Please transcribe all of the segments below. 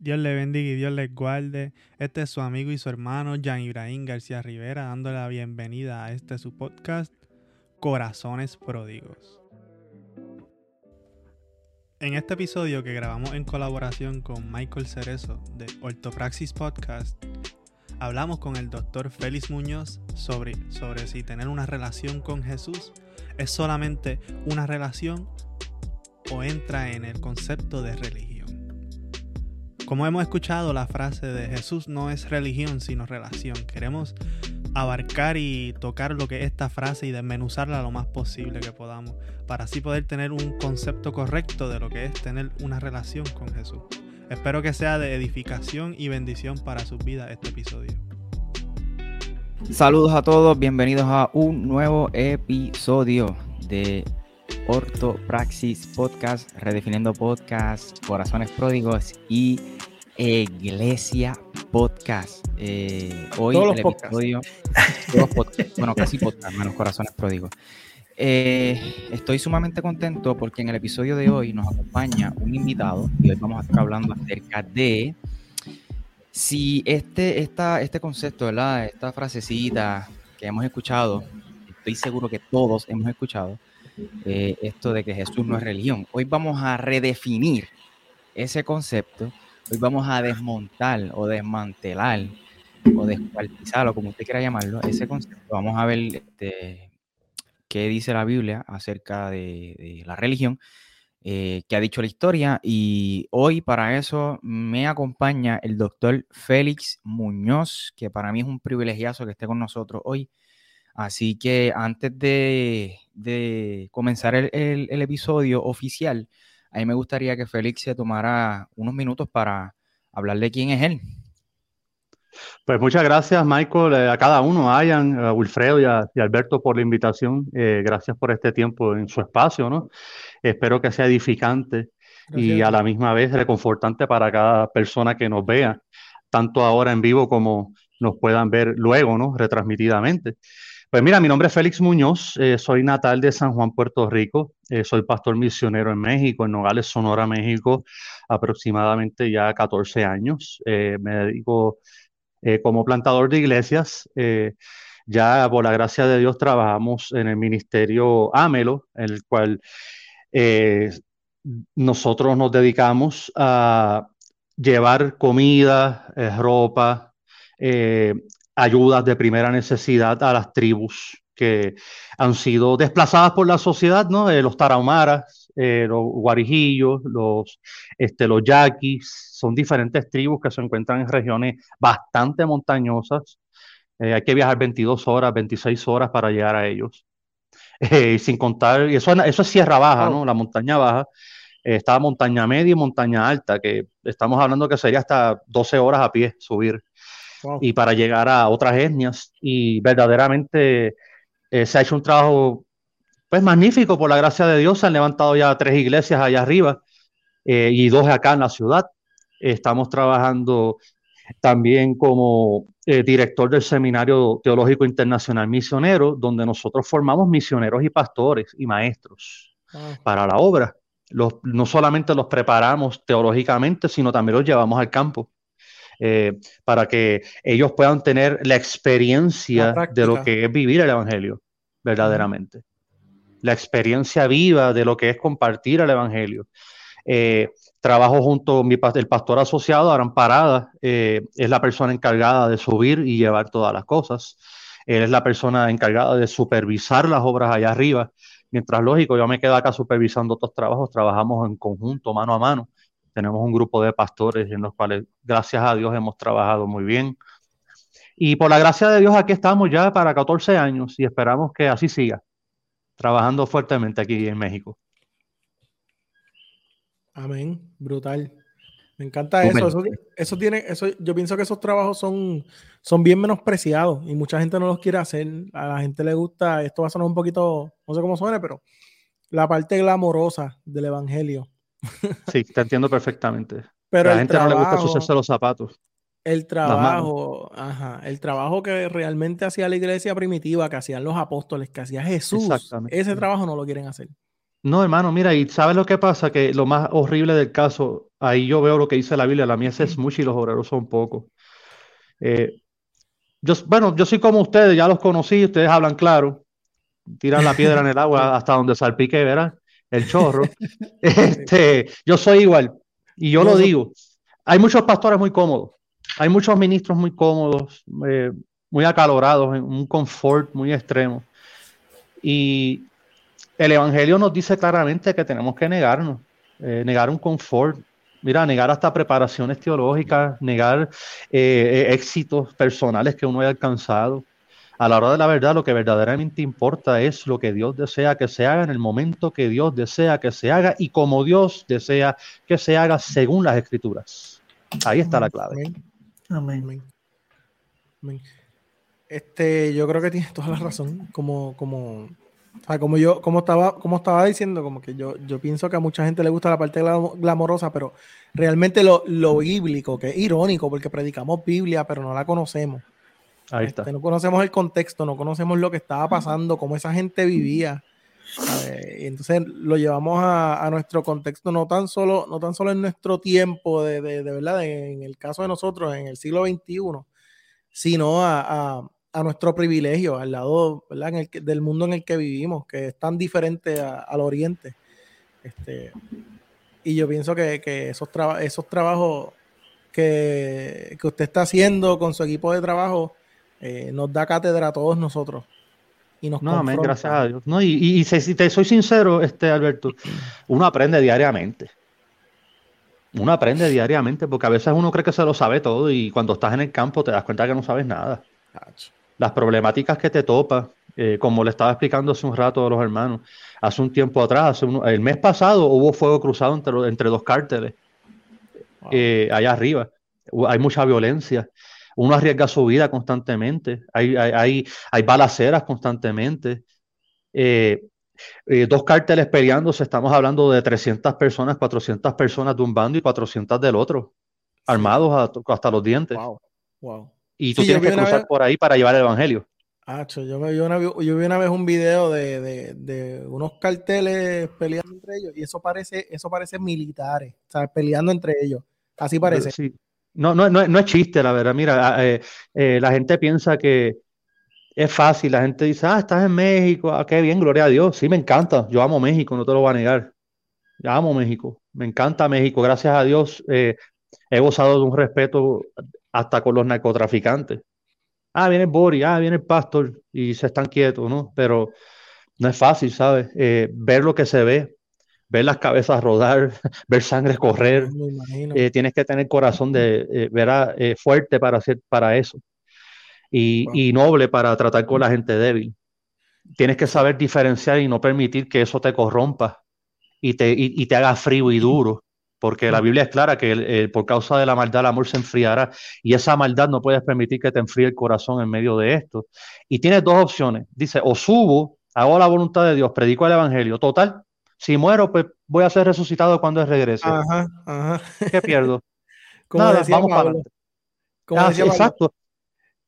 Dios le bendiga y Dios les guarde. Este es su amigo y su hermano Jan Ibrahim García Rivera dándole la bienvenida a este su podcast Corazones Pródigos. En este episodio que grabamos en colaboración con Michael Cerezo de Ortopraxis Podcast, hablamos con el doctor Félix Muñoz sobre, sobre si tener una relación con Jesús es solamente una relación o entra en el concepto de religión. Como hemos escuchado, la frase de Jesús no es religión, sino relación. Queremos abarcar y tocar lo que es esta frase y desmenuzarla lo más posible que podamos, para así poder tener un concepto correcto de lo que es tener una relación con Jesús. Espero que sea de edificación y bendición para sus vidas este episodio. Saludos a todos, bienvenidos a un nuevo episodio de Ortopraxis Podcast, Redefiniendo Podcast, Corazones Pródigos y Iglesia Podcast. Eh, hoy el episodio, bueno, casi podcast, menos Corazones Pródigos. Eh, estoy sumamente contento porque en el episodio de hoy nos acompaña un invitado y hoy vamos a estar hablando acerca de si este, esta, este concepto, ¿verdad? Esta frasecita que hemos escuchado, estoy seguro que todos hemos escuchado, eh, esto de que Jesús no es religión. Hoy vamos a redefinir ese concepto, hoy vamos a desmontar o desmantelar o descuartizar o como usted quiera llamarlo, ese concepto. Vamos a ver este, qué dice la Biblia acerca de, la religión, eh, ha dicho la historia. Y hoy para eso me acompaña el doctor Félix Muñoz, que para mí es un privilegiazo que esté con nosotros hoy. Así que antes de, comenzar el, episodio oficial, a mí me gustaría que Félix se tomara unos minutos para hablar de quién es él. Pues muchas gracias, Michael, eh, a cada uno, a Ian, a Wilfredo y a, Alberto por la invitación. Eh, gracias por este tiempo en su espacio, ¿no? Espero que sea edificante y a la misma vez reconfortante para cada persona que nos vea, tanto ahora en vivo como nos puedan ver luego, ¿no? Retransmitidamente. Pues mira, mi nombre es Félix Muñoz, eh, soy natal de San Juan, Puerto Rico, eh, soy pastor misionero en México, en Nogales, Sonora, México, aproximadamente ya 14 años. Eh, me dedico como plantador de iglesias. ya por la gracia de Dios trabajamos en el ministerio Amelo, en el cual nosotros nos dedicamos a llevar comida, ropa, ayudas de primera necesidad a las tribus que han sido desplazadas por la sociedad, ¿no? Eh, los tarahumaras, eh, los guarijillos, los, este, los yaquis, son diferentes tribus que se encuentran en regiones bastante montañosas. Eh, hay que viajar 22 horas, 26 horas para llegar a ellos. sin contar, y eso, eso es Sierra Baja, ¿no? La montaña baja. está montaña media y montaña alta, que estamos hablando que sería hasta 12 horas a pie subir y para llegar a otras etnias. Y verdaderamente eh, se ha hecho un trabajo pues magnífico por la gracia de Dios. Se han levantado ya tres iglesias allá arriba eh, y dos acá en la ciudad. Estamos trabajando también como eh, director del Seminario Teológico Internacional Misionero, donde nosotros formamos misioneros y pastores y maestros para la obra. Los, no solamente los preparamos teológicamente, sino también los llevamos al campo. Eh, para que ellos puedan tener la experiencia de lo que es vivir el Evangelio, verdaderamente. La experiencia viva de lo que es compartir el Evangelio. Eh, trabajo junto a el pastor asociado, Aran Parada, eh, es la persona encargada de subir y llevar todas las cosas. Él es la persona encargada de supervisar las obras allá arriba. Mientras, lógico, yo me quedo acá supervisando otros trabajos, trabajamos en conjunto, mano a mano. Tenemos un grupo de pastores en los cuales, gracias a Dios, hemos trabajado muy bien. Y por la gracia de Dios, aquí estamos ya para 14 años y esperamos que así siga, trabajando fuertemente aquí en México. Amén, brutal. Me encanta eso. eso. tiene, eso, yo pienso que esos trabajos son, son bien menospreciados y mucha gente no los quiere hacer. A la gente le gusta, esto va a sonar un poquito, no sé cómo suene, pero la parte glamorosa del evangelio. Sí, te entiendo perfectamente. Pero a la gente no le gusta sucederse los zapatos. El trabajo, ajá, el trabajo que realmente hacía la iglesia primitiva, que hacían los apóstoles, que hacía Jesús, ese trabajo no lo quieren hacer. No, hermano, mira, y ¿sabes lo que pasa? Que lo más horrible del caso Ahí yo veo lo que dice la Biblia, la mies es mucha y los obreros son pocos. Eh, yo, bueno, yo soy como ustedes, ya los conocí, ustedes hablan claro, tiran la piedra en el agua hasta donde salpique, ¿verdad? El chorro. Este, yo soy igual, y yo lo digo. Hay muchos pastores muy cómodos, hay muchos ministros muy cómodos, eh, muy acalorados, en un confort muy extremo. Y el Evangelio nos dice claramente que tenemos que negarnos, eh, negar un confort, Mira, negar hasta preparaciones teológicas, negar eh, eh, éxitos personales que uno haya alcanzado. A la hora de la verdad, lo que verdaderamente importa es lo que Dios desea que se haga en el momento que Dios desea que se haga y como Dios desea que se haga según las escrituras. Ahí está la clave. Amén. Amén. Este, yo creo que tienes toda la razón. Como, como como yo, como estaba, como estaba diciendo, como que yo, yo pienso que a mucha gente le gusta la parte glamorosa, pero realmente lo, bíblico, que es irónico, porque predicamos Biblia, pero no la conocemos. Ahí está. Este, no conocemos el contexto, no conocemos lo que estaba pasando, cómo esa gente vivía. Entonces lo llevamos a, nuestro contexto, no tan solo, no tan solo en nuestro tiempo, de, de, verdad, en el caso de nosotros, en el siglo XXI, sino a a nuestro privilegio, al lado En el del mundo en el que vivimos, que es tan diferente al oriente. Este, y yo pienso que, esos, esos trabajos que, usted está haciendo con su equipo de trabajo eh, nos da cátedra a todos nosotros. Y nos no, amén, gracias a Dios. No, y, si te soy sincero, este Alberto, uno aprende diariamente. Uno aprende diariamente porque a veces uno cree que se lo sabe todo y cuando estás en el campo te das cuenta que no sabes nada las problemáticas que te topas, eh, como le estaba explicando hace un rato a los hermanos, hace un tiempo atrás, el mes pasado hubo fuego cruzado entre, entre dos cárteles, eh, allá arriba. Hay mucha violencia. Uno arriesga su vida constantemente. Hay, hay, hay, balaceras constantemente. Eh, dos cárteles peleándose, estamos hablando de 300 personas, 400 personas de un bando y 400 del otro, armados hasta los dientes. Wow, wow y tú tienes que cruzar por ahí para llevar el evangelio. yo, vi una, yo vi una vez un video de, unos carteles peleando entre ellos y eso parece, eso parece militares, peleando entre ellos. Así parece. Sí. No, no, no, es chiste, la verdad. Mira, ah, eh, eh, la gente piensa que es fácil. La gente dice, ah, estás en México, ah, qué bien, gloria a Dios. Sí, me encanta. Yo amo México, no te lo voy a negar. Yo amo México. Me encanta México. Gracias a Dios eh, he gozado de un respeto hasta con los narcotraficantes. Ah, viene Boris, ah, viene el pastor y se están quietos, ¿no? Pero no es fácil, ¿sabes? Ver lo que se ve, ver las cabezas rodar, ver sangre correr. Eh, tienes que tener corazón de eh, ver fuerte para hacer para eso y, y, noble para tratar con la gente débil. Tienes que saber diferenciar y no permitir que eso te corrompa y te, y te haga frío y duro porque la Biblia es clara que por causa de la maldad el amor se enfriará y esa maldad no puedes permitir que te enfríe el corazón en medio de esto. Y tienes dos opciones. Dice, o subo, hago la voluntad de Dios, predico el Evangelio. Total, si muero, pues voy a ser resucitado cuando regrese. Ajá, ajá. ¿Qué pierdo? Nada, vamos para ah, exacto.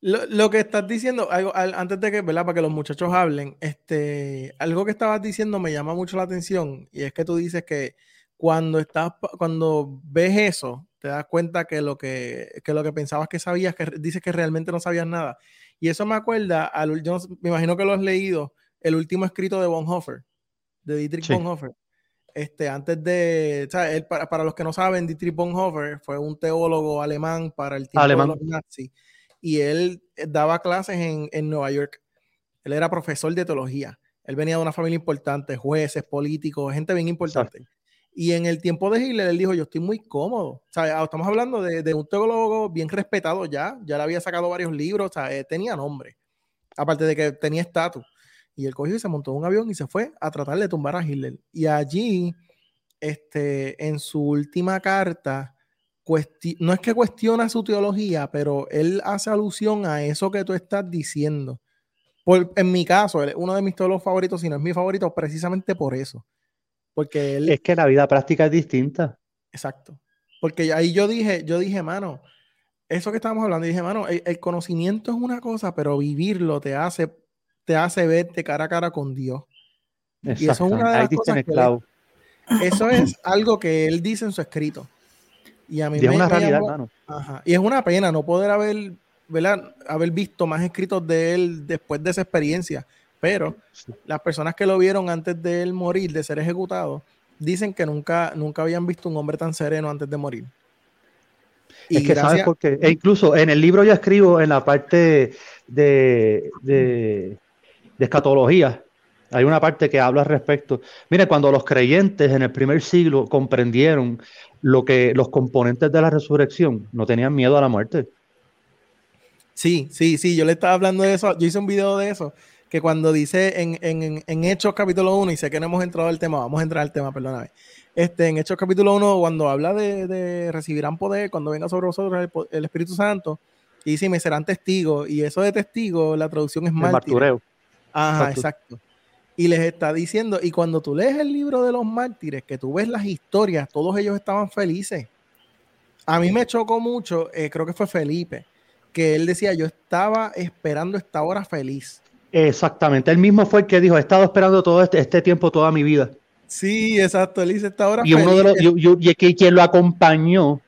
Lo, que estás diciendo, algo, antes de que, ¿verdad? Para que los muchachos hablen, este, algo que estabas diciendo me llama mucho la atención y es que tú dices que cuando estás, cuando ves eso, te das cuenta que lo que, lo que pensabas que sabías, que dices que realmente no sabías nada. Y eso me acuerda, al, yo me imagino que lo has leído, el último escrito de Bonhoeffer, de Dietrich Bonhoeffer. Este, antes de, para, los que no saben, Dietrich Bonhoeffer fue un teólogo alemán para el tiempo de los nazis y él eh, daba clases en, en Nueva York. Él era profesor de teología. Él venía de una familia importante, jueces, políticos, gente bien importante. Y en el tiempo de Hitler, él dijo, yo estoy muy cómodo. O sea, ah, estamos hablando de, un teólogo bien respetado ya, ya le había sacado varios libros, o sea, tenía nombre, aparte de que tenía estatus. Y él cogió y se montó en un avión y se fue a tratar de tumbar a Hitler. Y allí, este, en su última carta, no es que cuestiona su teología, pero él hace alusión a eso que tú estás diciendo. Por, en mi caso, uno de mis teólogos favoritos, si no es mi favorito, precisamente por eso porque Es que la vida práctica es distinta. Exacto. Porque ahí yo dije, yo dije, mano, eso que estábamos hablando, dije, mano, el, conocimiento es una cosa, pero vivirlo te hace, te hace verte cara a cara con Dios. Y eso es una de las cosas que eso es algo que él dice en su escrito. Y a mí es una realidad, hermano. Y es una pena no poder haber, haber visto más escritos de él después de esa experiencia. Pero las personas que lo vieron antes de él morir, de ser ejecutado, dicen que nunca, nunca habían visto un hombre tan sereno antes de morir. Y es que sabes por qué. E incluso en el libro yo escribo en la parte de, de, de escatología, hay una parte que habla al respecto. Mire, cuando los creyentes en el primer siglo comprendieron lo que los componentes de la resurrección, no tenían miedo a la muerte. Sí, sí, sí, yo le estaba hablando de eso, yo hice un video de eso, que cuando dice en, en, en Hechos capítulo 1, y sé que no hemos entrado al tema, vamos a entrar al tema, perdóname. Este, en Hechos capítulo 1, cuando habla de, de, recibirán poder, cuando venga sobre vosotros el, Espíritu Santo, y dice, me serán testigos, y eso de testigo, la traducción es mártir. Ajá, exacto y les está diciendo, y cuando tú lees el libro de los mártires, que tú ves las historias, todos ellos estaban felices. A mí me chocó mucho, eh, creo que fue Felipe, que él decía, yo estaba esperando esta hora feliz. Exactamente, él mismo fue el que dijo, he estado esperando todo este, este tiempo, toda mi vida. Sí, exacto, él dice esta hora y Uno de los, y, quien lo acompañó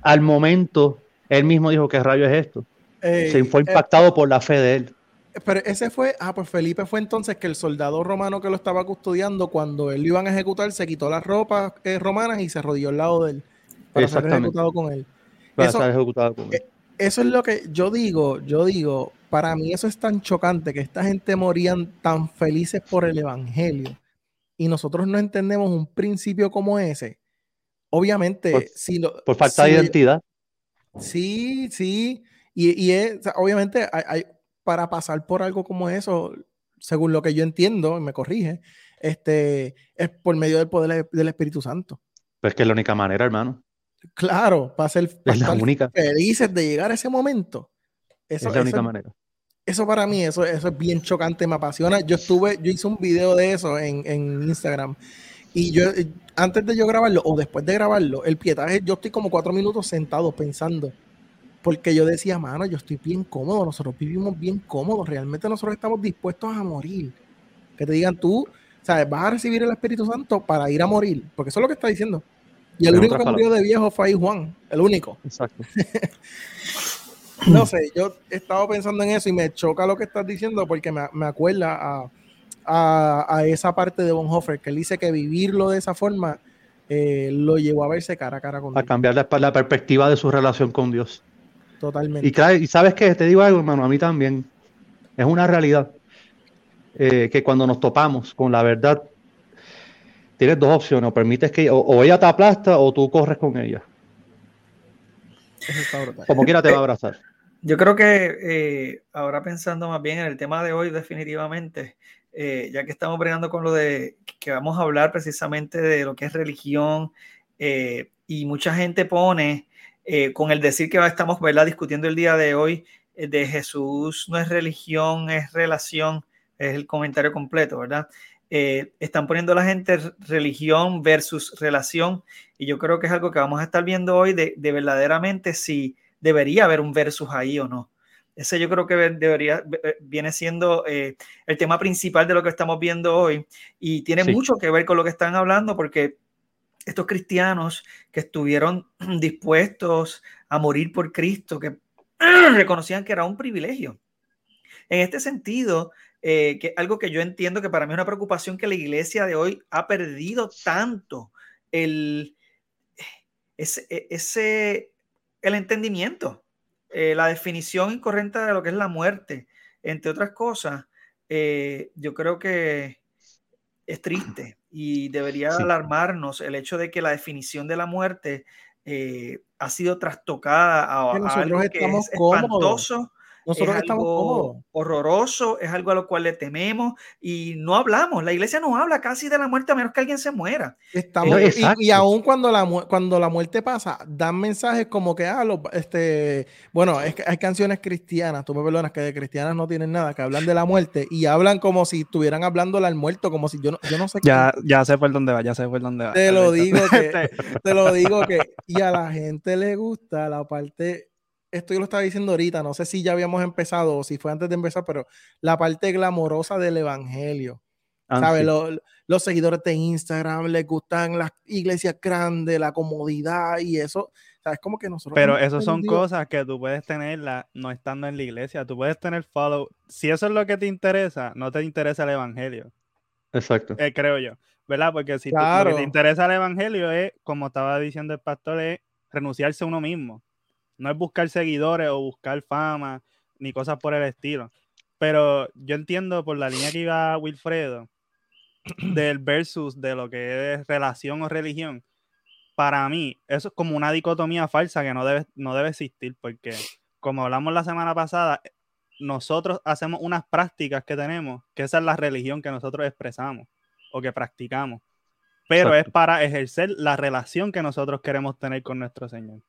al momento, él mismo dijo, ¿qué rayo es esto? Se fue eh, impactado por la fe de él. Pero ese fue, ah, pues Felipe fue entonces que el soldado romano que lo estaba custodiando, cuando él lo iban a ejecutar, se quitó las ropas eh, romanas y se arrodilló al lado de él para ser ejecutado con él. eso, ejecutado con él. Eh, eso es lo que yo digo, yo digo, para mí eso es tan chocante que esta gente morían tan felices por el evangelio y nosotros no entendemos un principio como ese. Obviamente, por, si por falta de identidad. Sí, sí. Y, es, obviamente hay, para pasar por algo como eso, según lo que yo entiendo, me corrige, este, es por medio del poder del Espíritu Santo. Pues que es la única manera, hermano. Claro, para ser es la única. felices de llegar a ese momento. Eso, es la única manera. Eso para mí, eso, eso es bien chocante, me apasiona. Yo estuve, yo hice un video de eso en, en Instagram. Y yo, antes de yo grabarlo o después de grabarlo, el pietaje, yo estoy como cuatro minutos sentado pensando porque yo decía, mano, yo estoy bien cómodo, nosotros vivimos bien cómodos, realmente nosotros estamos dispuestos a morir. Que te digan tú, ¿sabes? Vas a recibir el Espíritu Santo para ir a morir, porque eso es lo que está diciendo. Y el único que murió de viejo fue ahí Juan, el único. Exacto. no sé, yo he estado pensando en eso y me choca lo que estás diciendo porque me, me acuerda a, a, esa parte de Bonhoeffer, que él dice que vivirlo de esa forma eh, lo llevó a verse cara a cara con Dios. A cambiar la, la perspectiva de su relación con Dios. Totalmente. Y, sabes que te digo algo, hermano, a mí también. Es una realidad eh, que cuando nos topamos con la verdad, tienes dos opciones. O permites que o, ella te aplasta o tú corres con ella. Como quiera te va a abrazar. Yo creo que eh, ahora pensando más bien en el tema de hoy, definitivamente, eh, ya que estamos bregando con lo de que vamos a hablar precisamente de lo que es religión, y mucha gente pone eh, con el decir que estamos ¿verdad? discutiendo el día de hoy eh, de Jesús no es religión, es relación, es el comentario completo, ¿verdad? Eh, están poniendo la gente religión versus relación y yo creo que es algo que vamos a estar viendo hoy de, verdaderamente si debería haber un versus ahí o no. Ese yo creo que debería, viene siendo el tema principal de lo que estamos viendo hoy y tiene mucho que ver con lo que están hablando porque estos cristianos que estuvieron dispuestos a morir por Cristo, que reconocían que era un privilegio. En este sentido, eh, que algo que yo entiendo que para mí es una preocupación que la iglesia de hoy ha perdido tanto el, ese, ese el entendimiento, eh, la definición incorrecta de lo que es la muerte, entre otras cosas, eh, yo creo que es triste y debería alarmarnos el hecho de que la definición de la muerte eh, ha sido trastocada a, algo que es espantoso nosotros estamos cómodos. Horroroso, es algo a lo cual le tememos y no hablamos. La iglesia no habla casi de la muerte a menos que alguien se muera. Estamos, y, aún cuando la, cuando la muerte pasa, dan mensajes como que, ah, este, bueno, es que hay canciones cristianas, tú me perdonas, que de cristianas no tienen nada, que hablan de la muerte y hablan como si estuvieran hablando al muerto, como si yo no, yo no sé. Ya, ya sé por dónde va, ya sé por dónde va. Te lo digo que, te lo digo que, y a la gente le gusta la parte esto yo lo estaba diciendo ahorita, no sé si ya habíamos empezado o si fue antes de empezar, pero la parte glamorosa del evangelio. Ah, ¿Sabes? Los, seguidores de Instagram les gustan las iglesias grandes, la comodidad y eso. es como que nosotros... Pero eso son cosas que tú puedes tenerla no estando en la iglesia. Tú puedes tener follow. Si eso es lo que te interesa, no te interesa el evangelio. Exacto. Eh, creo yo. ¿Verdad? Porque si lo que te interesa el evangelio es, como estaba diciendo el pastor, es renunciarse a uno mismo. No es buscar seguidores o buscar fama, ni cosas por el estilo. Pero yo entiendo por la línea que iba Wilfredo, del versus de lo que es relación o religión, para mí eso es como una dicotomía falsa que no debe, no debe existir, porque como hablamos la semana pasada, nosotros hacemos unas prácticas que tenemos, que esa es la religión que nosotros expresamos o que practicamos, pero es para ejercer la relación que nosotros queremos tener con nuestro Señor.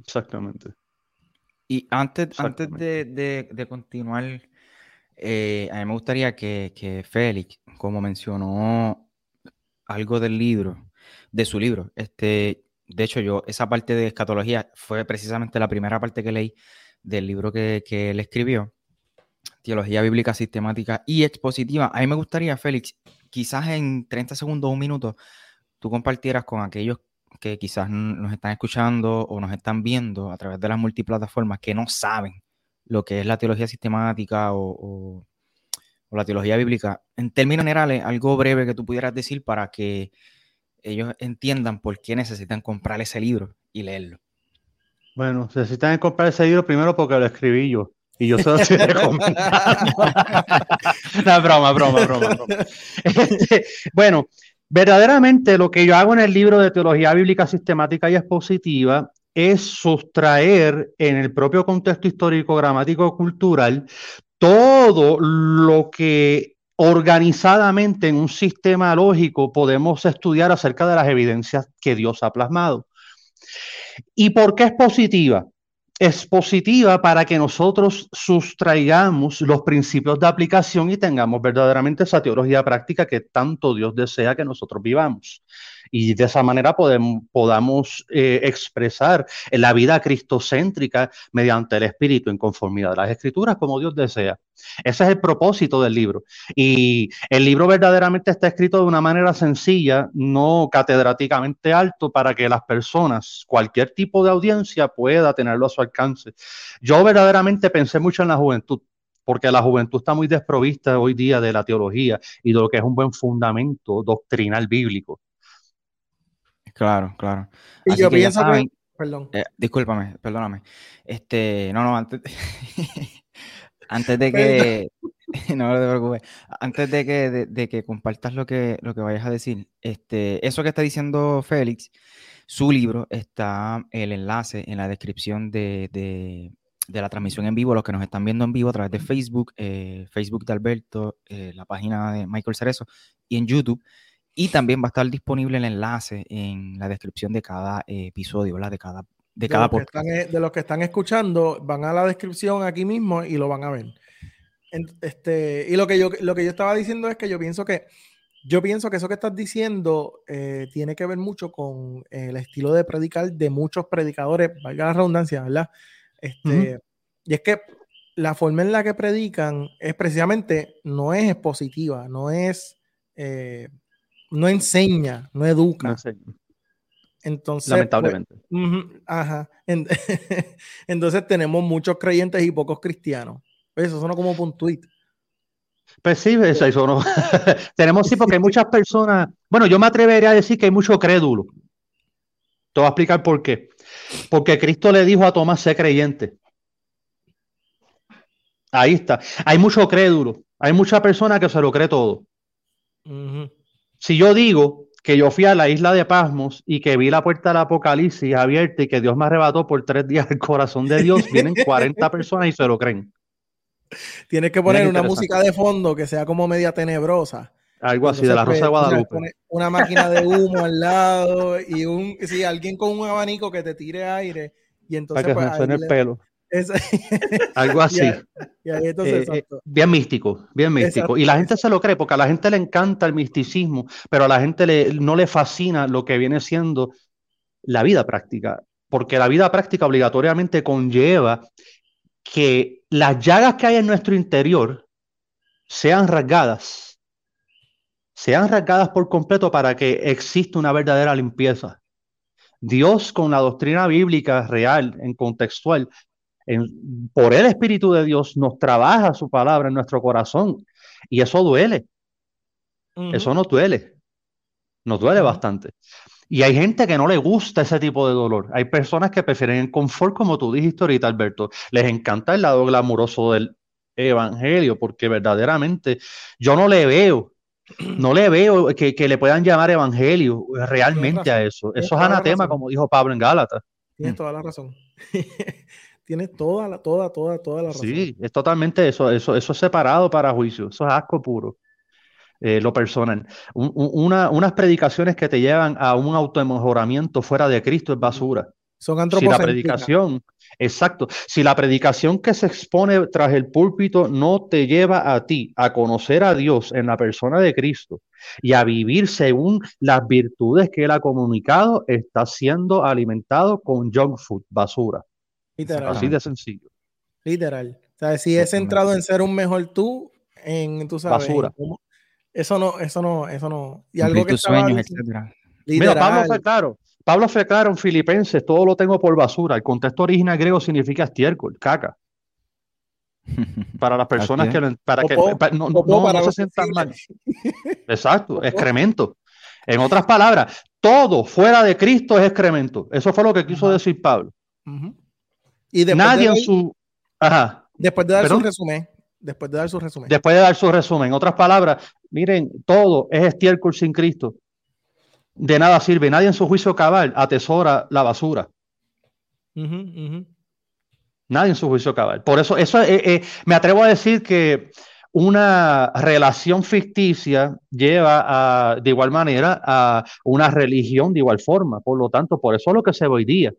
Exactamente. Y antes, antes de, de continuar eh, a mí me gustaría que, Félix, como mencionó algo del libro, de su libro, este, de hecho yo, esa parte de escatología fue precisamente la primera parte que leí del libro que, él escribió, Teología Bíblica Sistemática y Expositiva. A mí me gustaría, Félix, quizás en 30 segundos o un minuto, tú compartieras con aquellos que quizás nos están escuchando o nos están viendo a través de las multiplataformas que no saben lo que es la teología sistemática o, la teología bíblica. En términos generales, algo breve que tú pudieras decir para que ellos entiendan por qué necesitan comprar ese libro y leerlo. Bueno, necesitan comprar ese libro primero porque lo escribí yo. Y yo se lo estoy recomendando. no, broma, broma, broma. broma. Este, bueno, verdaderamente lo que yo hago en el libro de Teología Bíblica Sistemática y Expositiva es sustraer en el propio contexto histórico, gramático, cultural, todo lo que organizadamente en un sistema lógico podemos estudiar acerca de las evidencias que Dios ha plasmado. ¿Y por qué es positiva? Es positiva para que nosotros sustraigamos los principios de aplicación y tengamos verdaderamente esa teología práctica que tanto Dios desea que nosotros vivamos y de esa manera podemos, podamos eh, expresar la vida cristocéntrica mediante el Espíritu en conformidad a las Escrituras como Dios desea. Ese es el propósito del libro. Y el libro verdaderamente está escrito de una manera sencilla, no catedráticamente alto, para que las personas, cualquier tipo de audiencia, pueda tenerlo a su alcance. Yo verdaderamente pensé mucho en la juventud porque la juventud está muy desprovista hoy día de la teología y de lo que es un buen fundamento doctrinal bíblico. Claro, claro. Y yo pienso que, perdón. Eh, discúlpame, perdóname. Este, no, no, antes, antes de que, no te preocupes, antes de que, de, que compartas lo que, lo que vayas a decir, este, eso que está diciendo Félix, su libro está el enlace en la descripción de, de, la transmisión en vivo, los que nos están viendo en vivo a través de Facebook, eh, Facebook de Alberto, eh, la página de Michael Cerezo y en YouTube. Y también va a estar disponible el enlace en la descripción de cada episodio, ¿verdad? De cada, de, cada podcast. E, de los que están escuchando, van a la descripción aquí mismo y lo van a ver. Este, y lo que, yo, lo que yo estaba diciendo es que yo pienso que yo pienso que eso que estás diciendo eh, tiene que ver mucho con el estilo de predicar de muchos predicadores, valga la redundancia, ¿verdad? Este, Y es que la forma en la que predican es precisamente, no es expositiva, no es, eh, no enseña, no educa. Entonces, pues, lamentablemente. ajá. Entonces tenemos muchos creyentes y pocos cristianos. Eso suena como un tweet. Pues sí, eso, eso no. tenemos sí, porque hay muchas personas. Bueno, yo me atrevería a decir que hay mucho crédulo. Te voy a explicar por qué. Porque Cristo le dijo a Tomás, sé creyente. Ahí está. Hay mucho crédulo. Hay mucha persona que se lo cree todo. Si yo digo que yo fui a la isla de Pasmos y que vi la puerta del Apocalipsis abierta y que Dios me arrebató por tres días el corazón de Dios, vienen 40 personas y se lo creen. Tienes que poner una música de fondo que sea como media tenebrosa. Algo así, de la Rosa de Guadalupe. Una máquina de humo al lado y un, sí, alguien con un abanico que te tire aire. Y entonces, Para que pues, suene el pelo. Algo así. Eh, eh, bien místico, bien místico. Y la gente se lo cree porque a la gente le encanta el misticismo, pero a la gente le, no le fascina lo que viene siendo la vida práctica, porque la vida práctica obligatoriamente conlleva que las llagas que hay en nuestro interior sean rasgadas, sean rasgadas por completo para que exista una verdadera limpieza. Dios con la doctrina bíblica real, en contextual, por el Espíritu de Dios nos trabaja su palabra en nuestro corazón y eso duele. Eso no duele. Nos duele bastante. Y hay gente que no le gusta ese tipo de dolor. Hay personas que prefieren el confort, como tú dijiste ahorita, Alberto. Les encanta el lado glamuroso del evangelio, porque verdaderamente yo no le veo, no le veo que, le puedan llamar evangelio realmente a eso. Eso es anatema, como dijo Pablo en Gálatas. Tienes toda la razón. Tienes toda la, toda, toda, toda la razón. Sí, es totalmente eso, eso, eso es separado para juicio, eso es asco puro. Eh, lo personal. unas predicaciones que te llevan a un automejoramiento fuera de Cristo es basura. Son Si la predicación, exacto, si la predicación que se expone tras el púlpito no te lleva a ti a conocer a Dios en la persona de Cristo y a vivir según las virtudes que Él ha comunicado, está siendo alimentado con junk food, basura. Literal. Así de sencillo. Literal. O sea, si es centrado en ser un mejor tú, en, tú sabes, basura. eso no, eso no, eso no. Y algo que tus sueños, Mira, Pablo fue claro. Pablo fue claro en Filipenses, todo lo tengo por basura. El contexto original griego significa estiércol, caca. Para las personas que, para que no, no, se sientan mal. Exacto, excremento. En otras palabras, todo fuera de Cristo es excremento. Eso fue lo que quiso decir Pablo. Y Nadie en su. Ajá. Después de dar su resumen. Después de dar su resumen. Después de dar su resumen. En otras palabras, miren, todo es estiércol sin Cristo de nada sirve. Nadie en su juicio cabal atesora la basura. Nadie en su juicio cabal. Por eso, eso eh, eh, me atrevo a decir que una relación ficticia lleva a, de igual manera a una religión de igual forma. Por lo tanto, por eso es lo que se ve hoy día.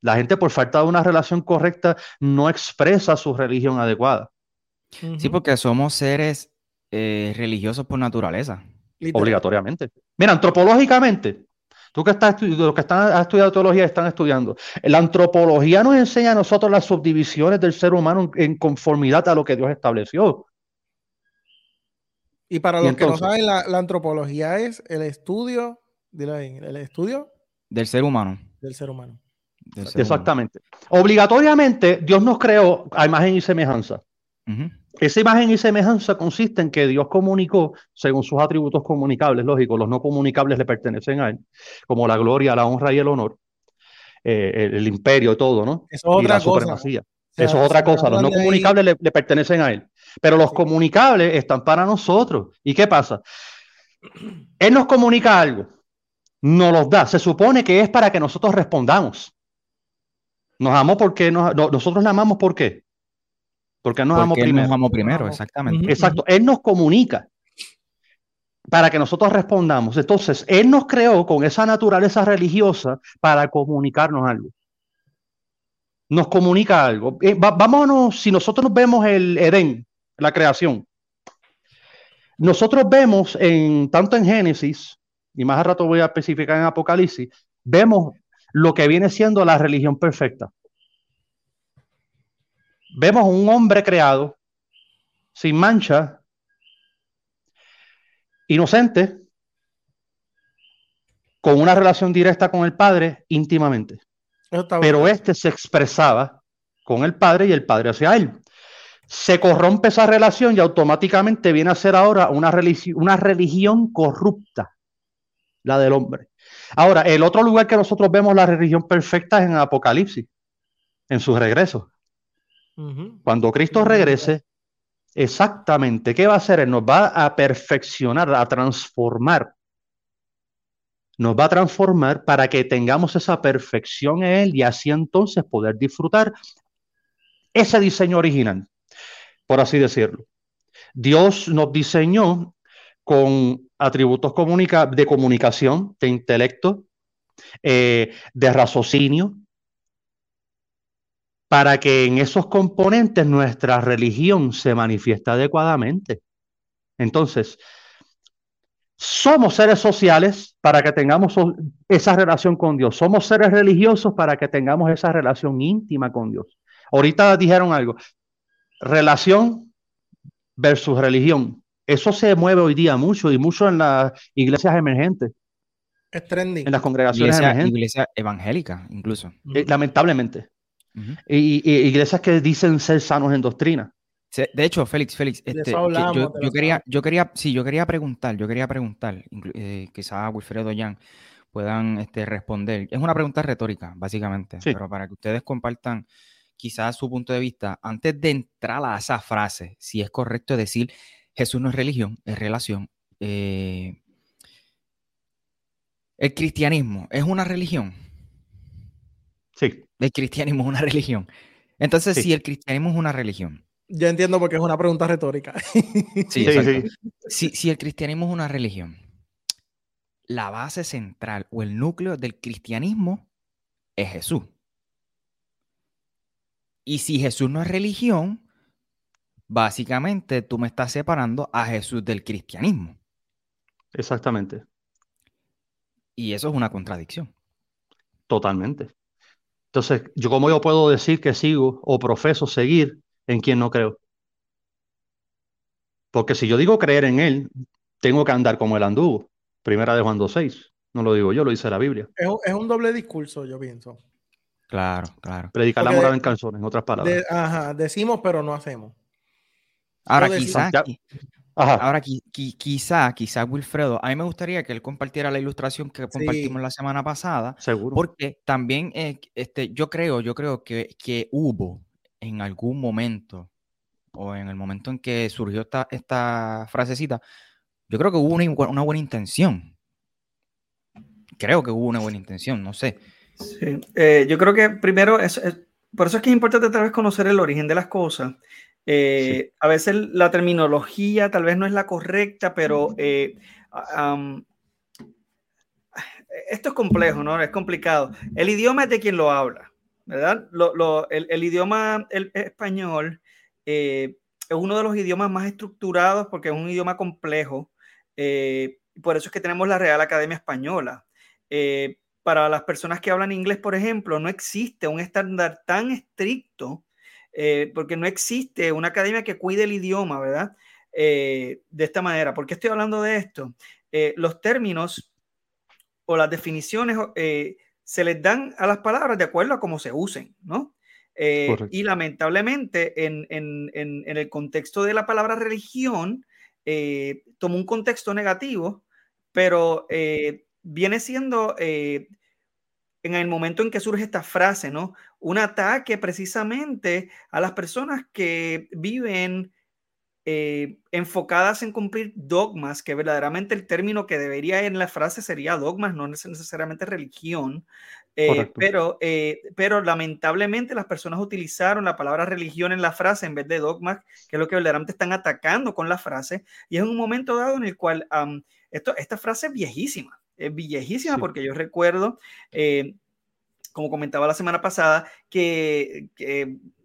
La gente, por falta de una relación correcta, no expresa su religión adecuada. Sí, porque somos seres eh, religiosos por naturaleza. Obligatoriamente. Mira, antropológicamente, tú que estás los que están estudiando teología están estudiando. La antropología nos enseña a nosotros las subdivisiones del ser humano en conformidad a lo que Dios estableció. Y para los que no saben, la, antropología es el estudio, el estudio del ser humano. Del ser humano. Exactamente. Obligatoriamente, Dios nos creó a imagen y semejanza. Esa imagen y semejanza consiste en que Dios comunicó según sus atributos comunicables, lógico, los no comunicables le pertenecen a Él, como la gloria, la honra y el honor, eh, el, imperio y todo, ¿no? Eso es otra cosa. Eso es otra cosa, los no comunicables le, le, pertenecen a Él, pero los comunicables están para nosotros. ¿Y qué pasa? Él nos comunica algo, nos los da, se supone que es para que nosotros respondamos. Nos amamos porque nosotros le amamos ¿por qué? Porque nos amamos primero. Nos primero, exactamente. Exacto. Él nos comunica para que nosotros respondamos. Entonces, Él nos creó con esa naturaleza religiosa para comunicarnos algo. Nos comunica algo. Eh, vámonos, si nosotros vemos el Edén, la creación, nosotros vemos en tanto en Génesis, y más a rato voy a especificar en Apocalipsis, vemos lo que viene siendo la religión perfecta vemos un hombre creado, sin mancha, inocente, con una relación directa con el Padre íntimamente. Pero este se expresaba con el Padre y el Padre hacia él. Se corrompe esa relación y automáticamente viene a ser ahora una, una religión corrupta, la del hombre. Ahora, el otro lugar que nosotros vemos la religión perfecta es en Apocalipsis, en su regreso. Cuando Cristo regrese, exactamente, ¿qué va a hacer? Él nos va a perfeccionar, a transformar. Nos va a transformar para que tengamos esa perfección en Él y así entonces poder disfrutar ese diseño original, por así decirlo. Dios nos diseñó con atributos de comunicación, de intelecto, eh, de raciocinio, para que en esos componentes nuestra religión se manifieste adecuadamente. Entonces, somos seres sociales para que tengamos esa relación con Dios. Somos seres religiosos para que tengamos esa relación íntima con Dios. Ahorita dijeron algo. Relación versus religión. Eso se mueve hoy día mucho y mucho en las iglesias emergentes. Es trendy. En las congregaciones iglesia, iglesia evangélica, incluso. Eh, lamentablemente. y, iglesias que dicen ser sanos en doctrina. De hecho, Félix, Félix, este, yo, quería, yo quería, sí, yo quería preguntar, yo quería preguntar, eh, quizás Wilfredo Jan puedan este, responder. Es una pregunta retórica, básicamente, pero para que ustedes compartan quizás su punto de vista, antes de entrar a esa frase, si es correcto decir Jesús no es religión, es relación. Eh, el cristianismo es una religión. Sí. El cristianismo es una religión. Entonces, si el cristianismo es una religión. Yo entiendo porque es una pregunta retórica. sí, sí, Si, si el cristianismo es una religión, la base central o el núcleo del cristianismo es Jesús. Y si Jesús no es religión, básicamente tú me estás separando a Jesús del cristianismo. Exactamente. Y eso es una contradicción. Totalmente. Entonces, yo cómo yo puedo decir que sigo o profeso seguir en quien no creo. Porque si yo digo creer en él, tengo que andar como el anduvo. Primera de Juan 2.6. No lo digo yo, lo dice la Biblia. Es, un doble discurso, yo pienso. Claro, claro. Predicar la moral en canciones, en otras palabras. ajá, decimos pero no hacemos. Ahora quizás Ahora, quizá, quizá Wilfredo, a mí me gustaría que él compartiera la ilustración que compartimos la semana pasada. Seguro. Porque también eh, este, yo creo, yo creo que, que, hubo en algún momento, o en el momento en que surgió esta, esta frasecita, yo creo que hubo una, buena intención. Creo que hubo una buena intención, no sé. Sí. Eh, yo creo que primero, es, por eso es que es importante tal vez conocer el origen de las cosas eh, a veces la terminología tal vez no es la correcta, pero eh, esto es complejo, ¿no? Es complicado. El idioma es de quien lo habla, ¿verdad? el, idioma el español eh, es uno de los idiomas más estructurados porque es un idioma complejo. por eso es que tenemos la Real Academia Española. para las personas que hablan inglés, por ejemplo, no existe un estándar tan estricto eh, porque no existe una academia que cuide el idioma, ¿verdad? Eh, de esta manera. ¿Por qué estoy hablando de esto? Eh, los términos o las definiciones se les dan a las palabras de acuerdo a cómo se usen, ¿no? y lamentablemente en, el contexto de la palabra religión, tomó un contexto negativo, pero viene siendo en el momento en que surge esta frase, ¿no? Un ataque precisamente a las personas que viven eh, enfocadas en cumplir dogmas, que verdaderamente el término que debería en la frase sería dogmas, no necesariamente religión, eh, pero, eh, pero lamentablemente las personas utilizaron la palabra religión en la frase en vez de dogmas, que es lo que verdaderamente están atacando con la frase, y es un momento dado en el cual esto, esta frase es viejísima es viejísima porque yo recuerdo, eh, como comentaba la semana pasada, que,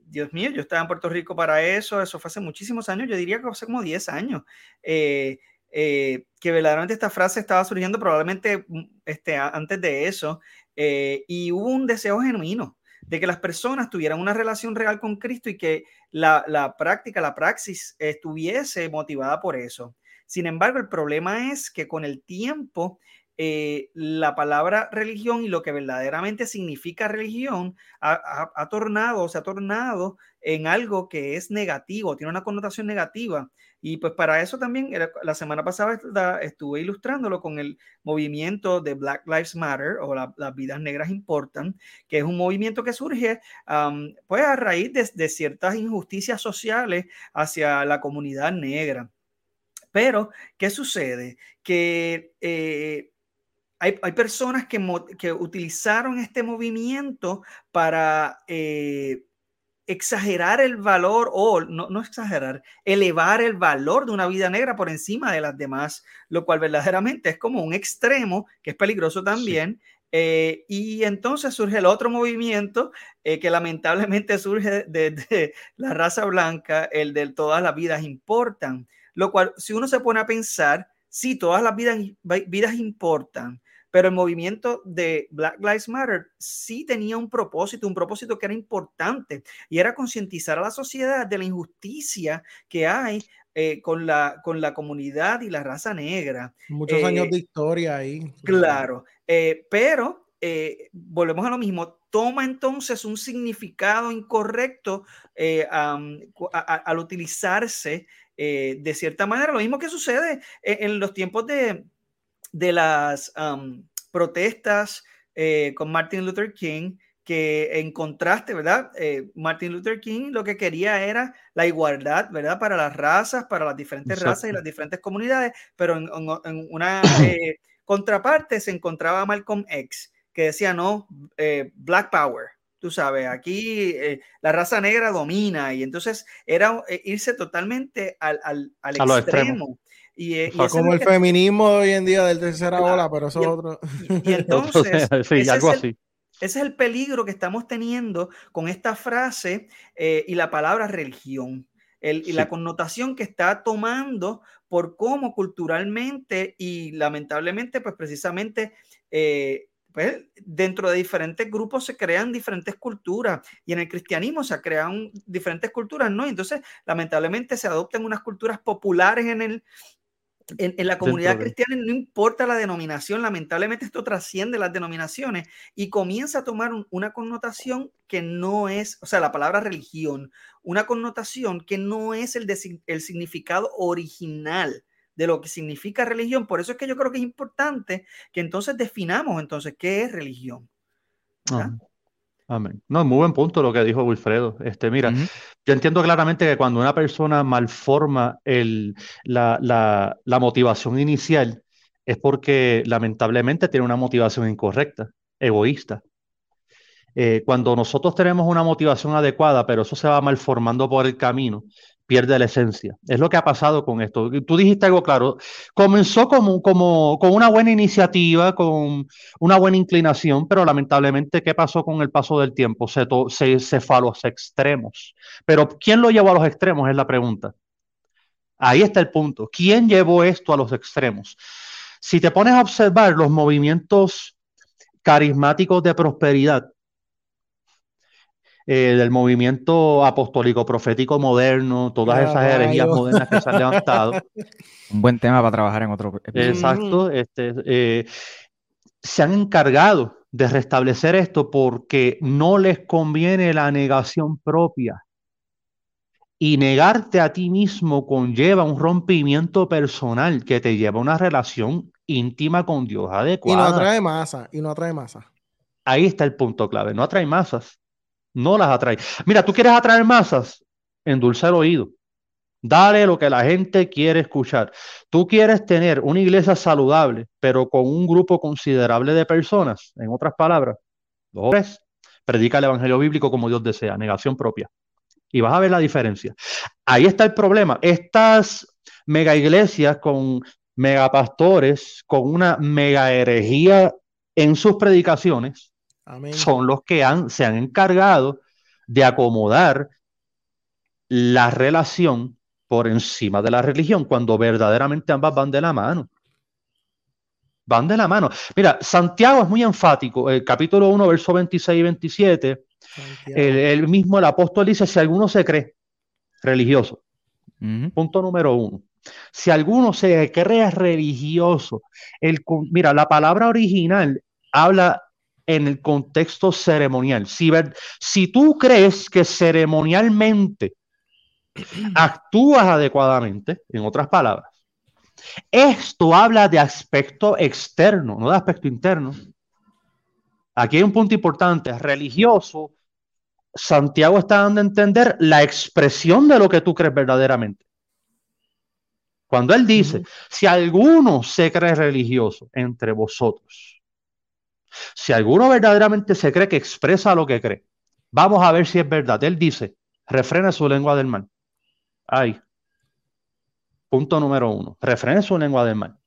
Dios mío, yo estaba en Puerto Rico para eso, eso fue hace muchísimos años, yo diría que hace como 10 años, eh, eh, que verdaderamente esta frase estaba surgiendo probablemente mm, este, antes de eso, y hubo un deseo genuino de que las personas tuvieran una relación real con Cristo y que la, la práctica, la praxis estuviese motivada por eso. Sin embargo, el problema es que con el tiempo eh, la palabra religión y lo que verdaderamente significa religión ha, tornado, se ha tornado en algo que es negativo, tiene una connotación negativa. Y pues para eso también la semana pasada estuve ilustrándolo con el movimiento de Black Lives Matter o las vidas negras importan, que es un movimiento que surge pues a raíz de, ciertas injusticias sociales hacia la comunidad negra. Pero, ¿qué sucede? Que eh, hay, personas que, que, utilizaron este movimiento para eh, exagerar el valor, o no, no, exagerar, elevar el valor de una vida negra por encima de las demás, lo cual verdaderamente es como un extremo que es peligroso también. Eh, y entonces surge el otro movimiento eh, que lamentablemente surge de, la raza blanca, el de todas las vidas importan, lo cual si uno se pone a pensar, si todas las vidas, vidas importan, pero el movimiento de Black Lives Matter sí tenía un propósito, un propósito que era importante y era concientizar a la sociedad de la injusticia que hay eh, con, la, con la comunidad y la raza negra. Muchos años eh, de historia ahí. Claro. Eh, pero eh, volvemos a lo mismo, toma entonces un significado incorrecto eh, al utilizarse de cierta manera, lo mismo que sucede en, los tiempos de, de las protestas con Martin Luther King, que en contraste, ¿verdad? Martin Luther King lo que quería era la igualdad, ¿verdad? Para las razas, para las diferentes razas y las diferentes comunidades, pero en, en una contraparte se encontraba Malcolm X, que decía, no, eh, Black Power, tú sabes, aquí eh, la raza negra domina y entonces era eh, irse totalmente al, al, al extremo. Y, y como el feminismo hoy en día del tercera ola, pero eso es otro. Y, entonces, sí, algo así. Ese es el peligro que estamos teniendo con esta frase y la palabra religión. El, y la connotación que está tomando por cómo culturalmente y lamentablemente, pues precisamente pues, dentro de diferentes grupos se crean diferentes culturas y en el cristianismo se crean diferentes culturas, ¿no? entonces, lamentablemente, se adoptan unas culturas populares en, el, en, la comunidad cristiana, no importa la denominación, lamentablemente esto trasciende las denominaciones y comienza a tomar una connotación que no es, o sea, la palabra religión, una connotación que no es el, el significado original de lo que significa religión. Por eso es que yo creo que es importante que entonces definamos entonces qué es religión. Amén. No, muy buen punto lo que dijo Wilfredo. Este, mira, yo entiendo claramente que cuando una persona malforma el, la, la, la motivación inicial es porque lamentablemente tiene una motivación incorrecta, egoísta. Eh, cuando nosotros tenemos una motivación adecuada, pero eso se va malformando por el camino, pierde la esencia. Es lo que ha pasado con esto. Tú dijiste algo claro. Comenzó como, como, con una buena iniciativa, con una buena inclinación, pero lamentablemente, ¿qué pasó con el paso del tiempo? Se, se, se fue a los extremos. Pero ¿quién lo llevó a los extremos? Es la pregunta. Ahí está el punto. ¿Quién llevó esto a los extremos? Si te pones a observar los movimientos carismáticos de prosperidad, eh, del movimiento apostólico profético moderno, todas esas herejías modernas que se han levantado. Un buen tema para trabajar en otro Exacto. Este, eh, se han encargado de restablecer esto porque no les conviene la negación propia. Y negarte a ti mismo conlleva un rompimiento personal que te lleva a una relación íntima con Dios adecuada. Y no atrae masa, y no atrae masa. Ahí está el punto clave, no atrae masas no las atrae. Mira, tú quieres atraer masas, endulza el oído. Dale lo que la gente quiere escuchar. Tú quieres tener una iglesia saludable, pero con un grupo considerable de personas, en otras palabras, dos predica el evangelio bíblico como Dios desea, negación propia. Y vas a ver la diferencia. Ahí está el problema. Estas mega iglesias con megapastores, con una mega herejía en sus predicaciones, son los que han, se han encargado de acomodar la relación por encima de la religión, cuando verdaderamente ambas van de la mano. Van de la mano. Mira, Santiago es muy enfático, el capítulo 1, verso 26 y 27, el, mismo el apóstol dice, si alguno se cree religioso, punto número uno, si alguno se cree religioso, el, mira, la palabra original habla en el contexto ceremonial. Si, si tú crees que ceremonialmente actúas adecuadamente, en otras palabras, esto habla de aspecto externo, no de aspecto interno. Aquí hay un punto importante, religioso. Santiago está dando a entender la expresión de lo que tú crees verdaderamente. Cuando él dice, si alguno se cree religioso entre vosotros, si alguno verdaderamente se cree que expresa lo que cree, vamos a ver si es verdad. Él dice, refrena su lengua del mal. Ahí. Punto número uno. Refrena su lengua del mal.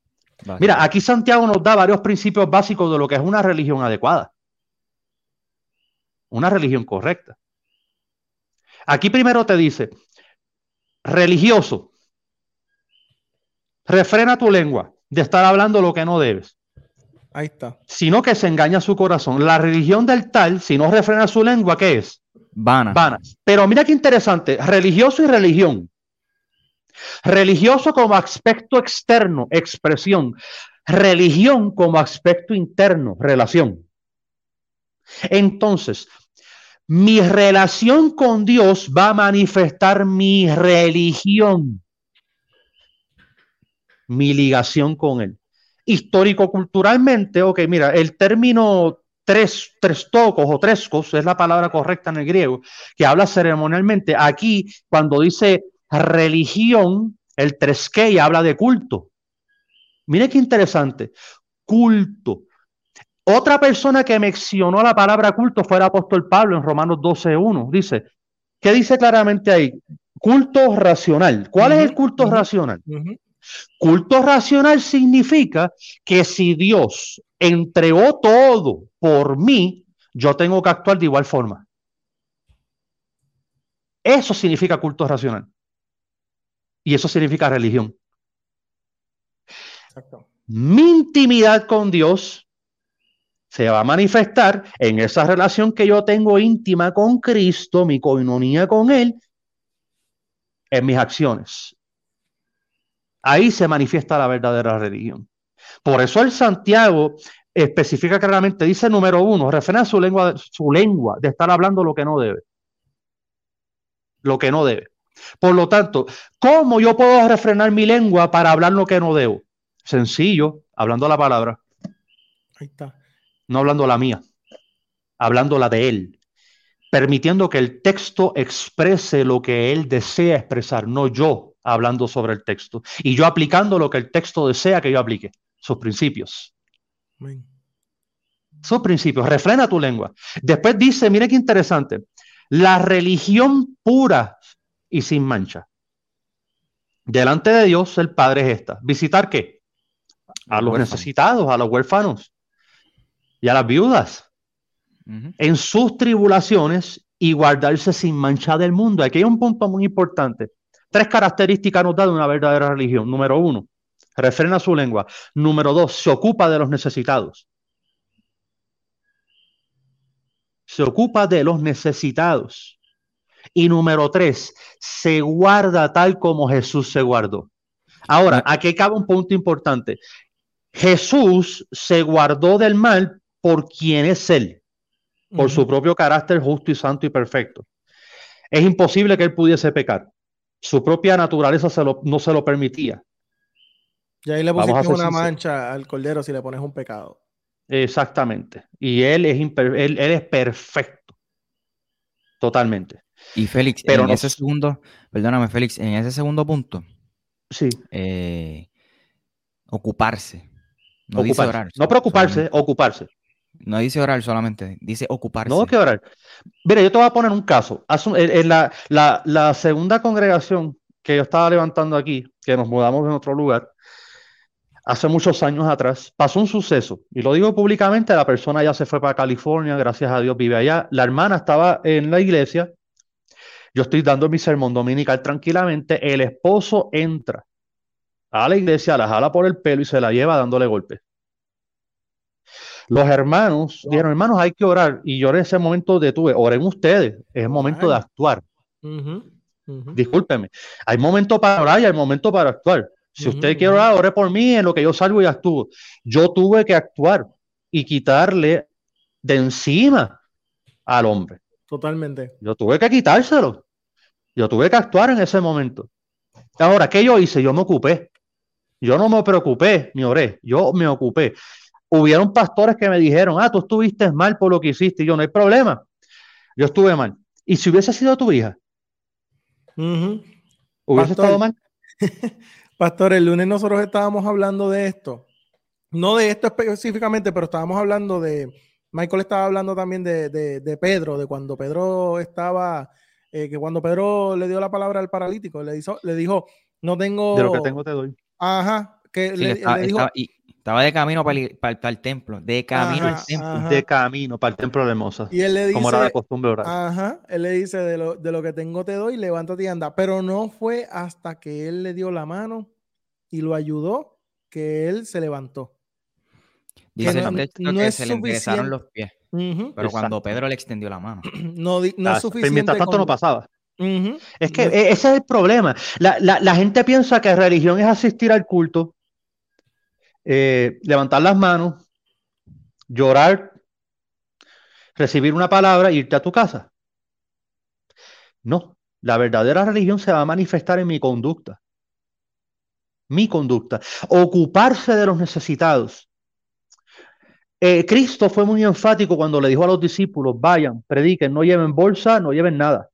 Mira, aquí Santiago nos da varios principios básicos de lo que es una religión adecuada. Una religión correcta. Aquí primero te dice, religioso, refrena tu lengua de estar hablando lo que no debes. Ahí está. Sino que se engaña su corazón. La religión del tal, si no refrena su lengua, ¿qué es? Vana. Vana. Pero mira qué interesante, religioso y religión. Religioso como aspecto externo, expresión. religión como aspecto interno, relación. Entonces, mi relación con Dios va a manifestar mi religión, mi ligación con Él. Histórico-culturalmente, ok, mira, el término tres, tres tocos o trescos es la palabra correcta en el griego, que habla ceremonialmente. Aquí, cuando dice religión, el tresquei habla de culto. Mire qué interesante, culto. Otra persona que mencionó la palabra culto fue el apóstol Pablo en Romanos 12.1. Dice, ¿qué dice claramente ahí? Culto racional. ¿Cuál es el culto racional? Culto racional significa que si Dios entregó todo por mí, yo tengo que actuar de igual forma. Eso significa culto racional. Y eso significa religión. Mi intimidad con Dios se va a manifestar en esa relación que yo tengo íntima con Cristo, mi coinonía con Él, en mis acciones. Ahí se manifiesta la verdadera religión. Por eso el Santiago especifica claramente, dice número uno, refrena su lengua, su lengua de estar hablando lo que no debe. Lo que no debe. Por lo tanto, ¿cómo yo puedo refrenar mi lengua para hablar lo que no debo? Sencillo, hablando la palabra. Ahí está no hablando la mía, hablando la de él, permitiendo que el texto exprese lo que él desea expresar, no yo hablando sobre el texto, y yo aplicando lo que el texto desea que yo aplique, sus principios. Sus principios, refrena tu lengua. Después dice, mire qué interesante, la religión pura y sin mancha. Delante de Dios el Padre es esta. ¿Visitar qué? A los necesitados, a los huérfanos, y a las viudas en sus tribulaciones y guardarse sin mancha del mundo. Aquí hay un punto muy importante. Tres características nos da de una verdadera religión. Número uno, refrena su lengua. Número dos, se ocupa de los necesitados. Se ocupa de los necesitados. Y número tres, se guarda tal como Jesús se guardó. Ahora, aquí cabe un punto importante. Jesús se guardó del mal por quien es Él, por su propio carácter justo y santo y perfecto. Es imposible que Él pudiese pecar. Su propia naturaleza no se lo permitía. Y ahí le pusiste una mancha al cordero si le pones un pecado. Exactamente. Y Él es, él, es perfecto. Totalmente. Y Félix, Pero en ese segundo, perdóname Félix, en ese segundo punto. Sí. Eh, ocuparse. No, no preocuparse, ocuparse. No dice orar solamente, dice ocuparse. No, que orar. Mira, yo te voy a poner un caso. En la, segunda congregación que yo estaba levantando aquí, que nos mudamos en otro lugar, hace muchos años atrás, pasó un suceso. Y lo digo públicamente, la persona ya se fue para California, gracias a Dios vive allá. La hermana estaba en la iglesia. Yo estoy dando mi sermón dominical tranquilamente. El esposo entra a la iglesia, la jala por el pelo y se la lleva dándole golpes. Los hermanos dijeron, hermanos, hay que orar. Y yo en ese momento detuve, oren ustedes, es el momento de actuar. Discúlpeme, hay momento para orar y hay momento para actuar. Si usted quiere orar, ore por mí en lo que yo salgo y actúo. Yo tuve que actuar y quitarle de encima al hombre. Totalmente. Yo tuve que quitárselo. Yo tuve que actuar en ese momento. Ahora, ¿qué yo hice? Yo me ocupé. Yo no me preocupé ni oré. Yo me ocupé hubieron pastores que me dijeron, ah, tú estuviste mal por lo que hiciste. Y yo, no hay problema. Yo estuve mal. ¿Y si hubiese sido tu hija? ¿Hubiese estado mal? Pastor, el lunes nosotros estábamos hablando de esto. No de esto específicamente, pero estábamos hablando de. Michael estaba hablando también de, Pedro, de cuando Pedro estaba. Eh, que cuando Pedro le dio la palabra al paralítico, le, hizo, le dijo: No tengo. De lo que tengo te doy. Ajá. Que le, dijo, estaba de camino para el, templo, de camino al templo. De camino para el templo de Moza. Y él le dice, como era de costumbre orar. Ajá, él le dice, de lo, de lo que tengo te doy, levántate y anda. Pero no fue hasta que él le dio la mano y lo ayudó que él se levantó. Dice no, que se le enderezaron los pies. pero cuando Pedro le extendió la mano. No, no es suficiente. mientras tanto no pasaba. Es que e, ese es el problema. La, la, la gente piensa que religión es asistir al culto, eh, levantar las manos, llorar, recibir una palabra e irte a tu casa. No, la verdadera religión se va a manifestar en mi conducta. Mi conducta. Ocuparse de los necesitados. Eh, Cristo fue muy enfático cuando le dijo a los discípulos, vayan, prediquen, no lleven bolsa, no lleven nada.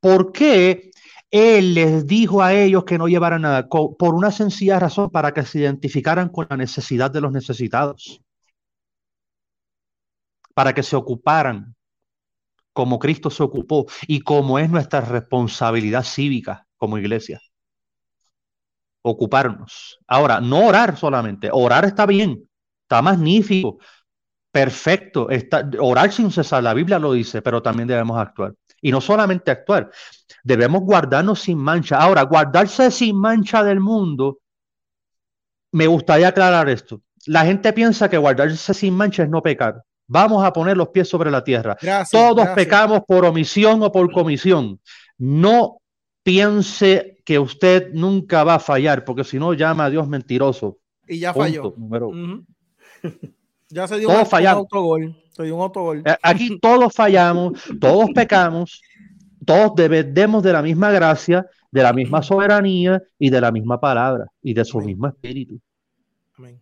¿Por qué Él les dijo a ellos que no llevaran nada? Por una sencilla razón, para que se identificaran con la necesidad de los necesitados. Para que se ocuparan como Cristo se ocupó y como es nuestra responsabilidad cívica como iglesia. Ocuparnos. Ahora, no orar solamente. Orar está bien, está magnífico, perfecto. Está, orar sin cesar, la Biblia lo dice, pero también debemos actuar. Y no solamente actuar, debemos guardarnos sin mancha. Ahora, guardarse sin mancha del mundo, me gustaría aclarar esto. La gente piensa que guardarse sin mancha es no pecar. Vamos a poner los pies sobre la tierra. Todos pecamos por omisión o por comisión. No piense que usted nunca va a fallar, porque si no llama a Dios mentiroso. Y ya falló. Ya se dio un, autogol. Se dio un autogol. Eh, aquí todos fallamos, todos pecamos, todos debemos de la misma gracia, de la misma soberanía y de la misma palabra y de su mismo espíritu. Amén.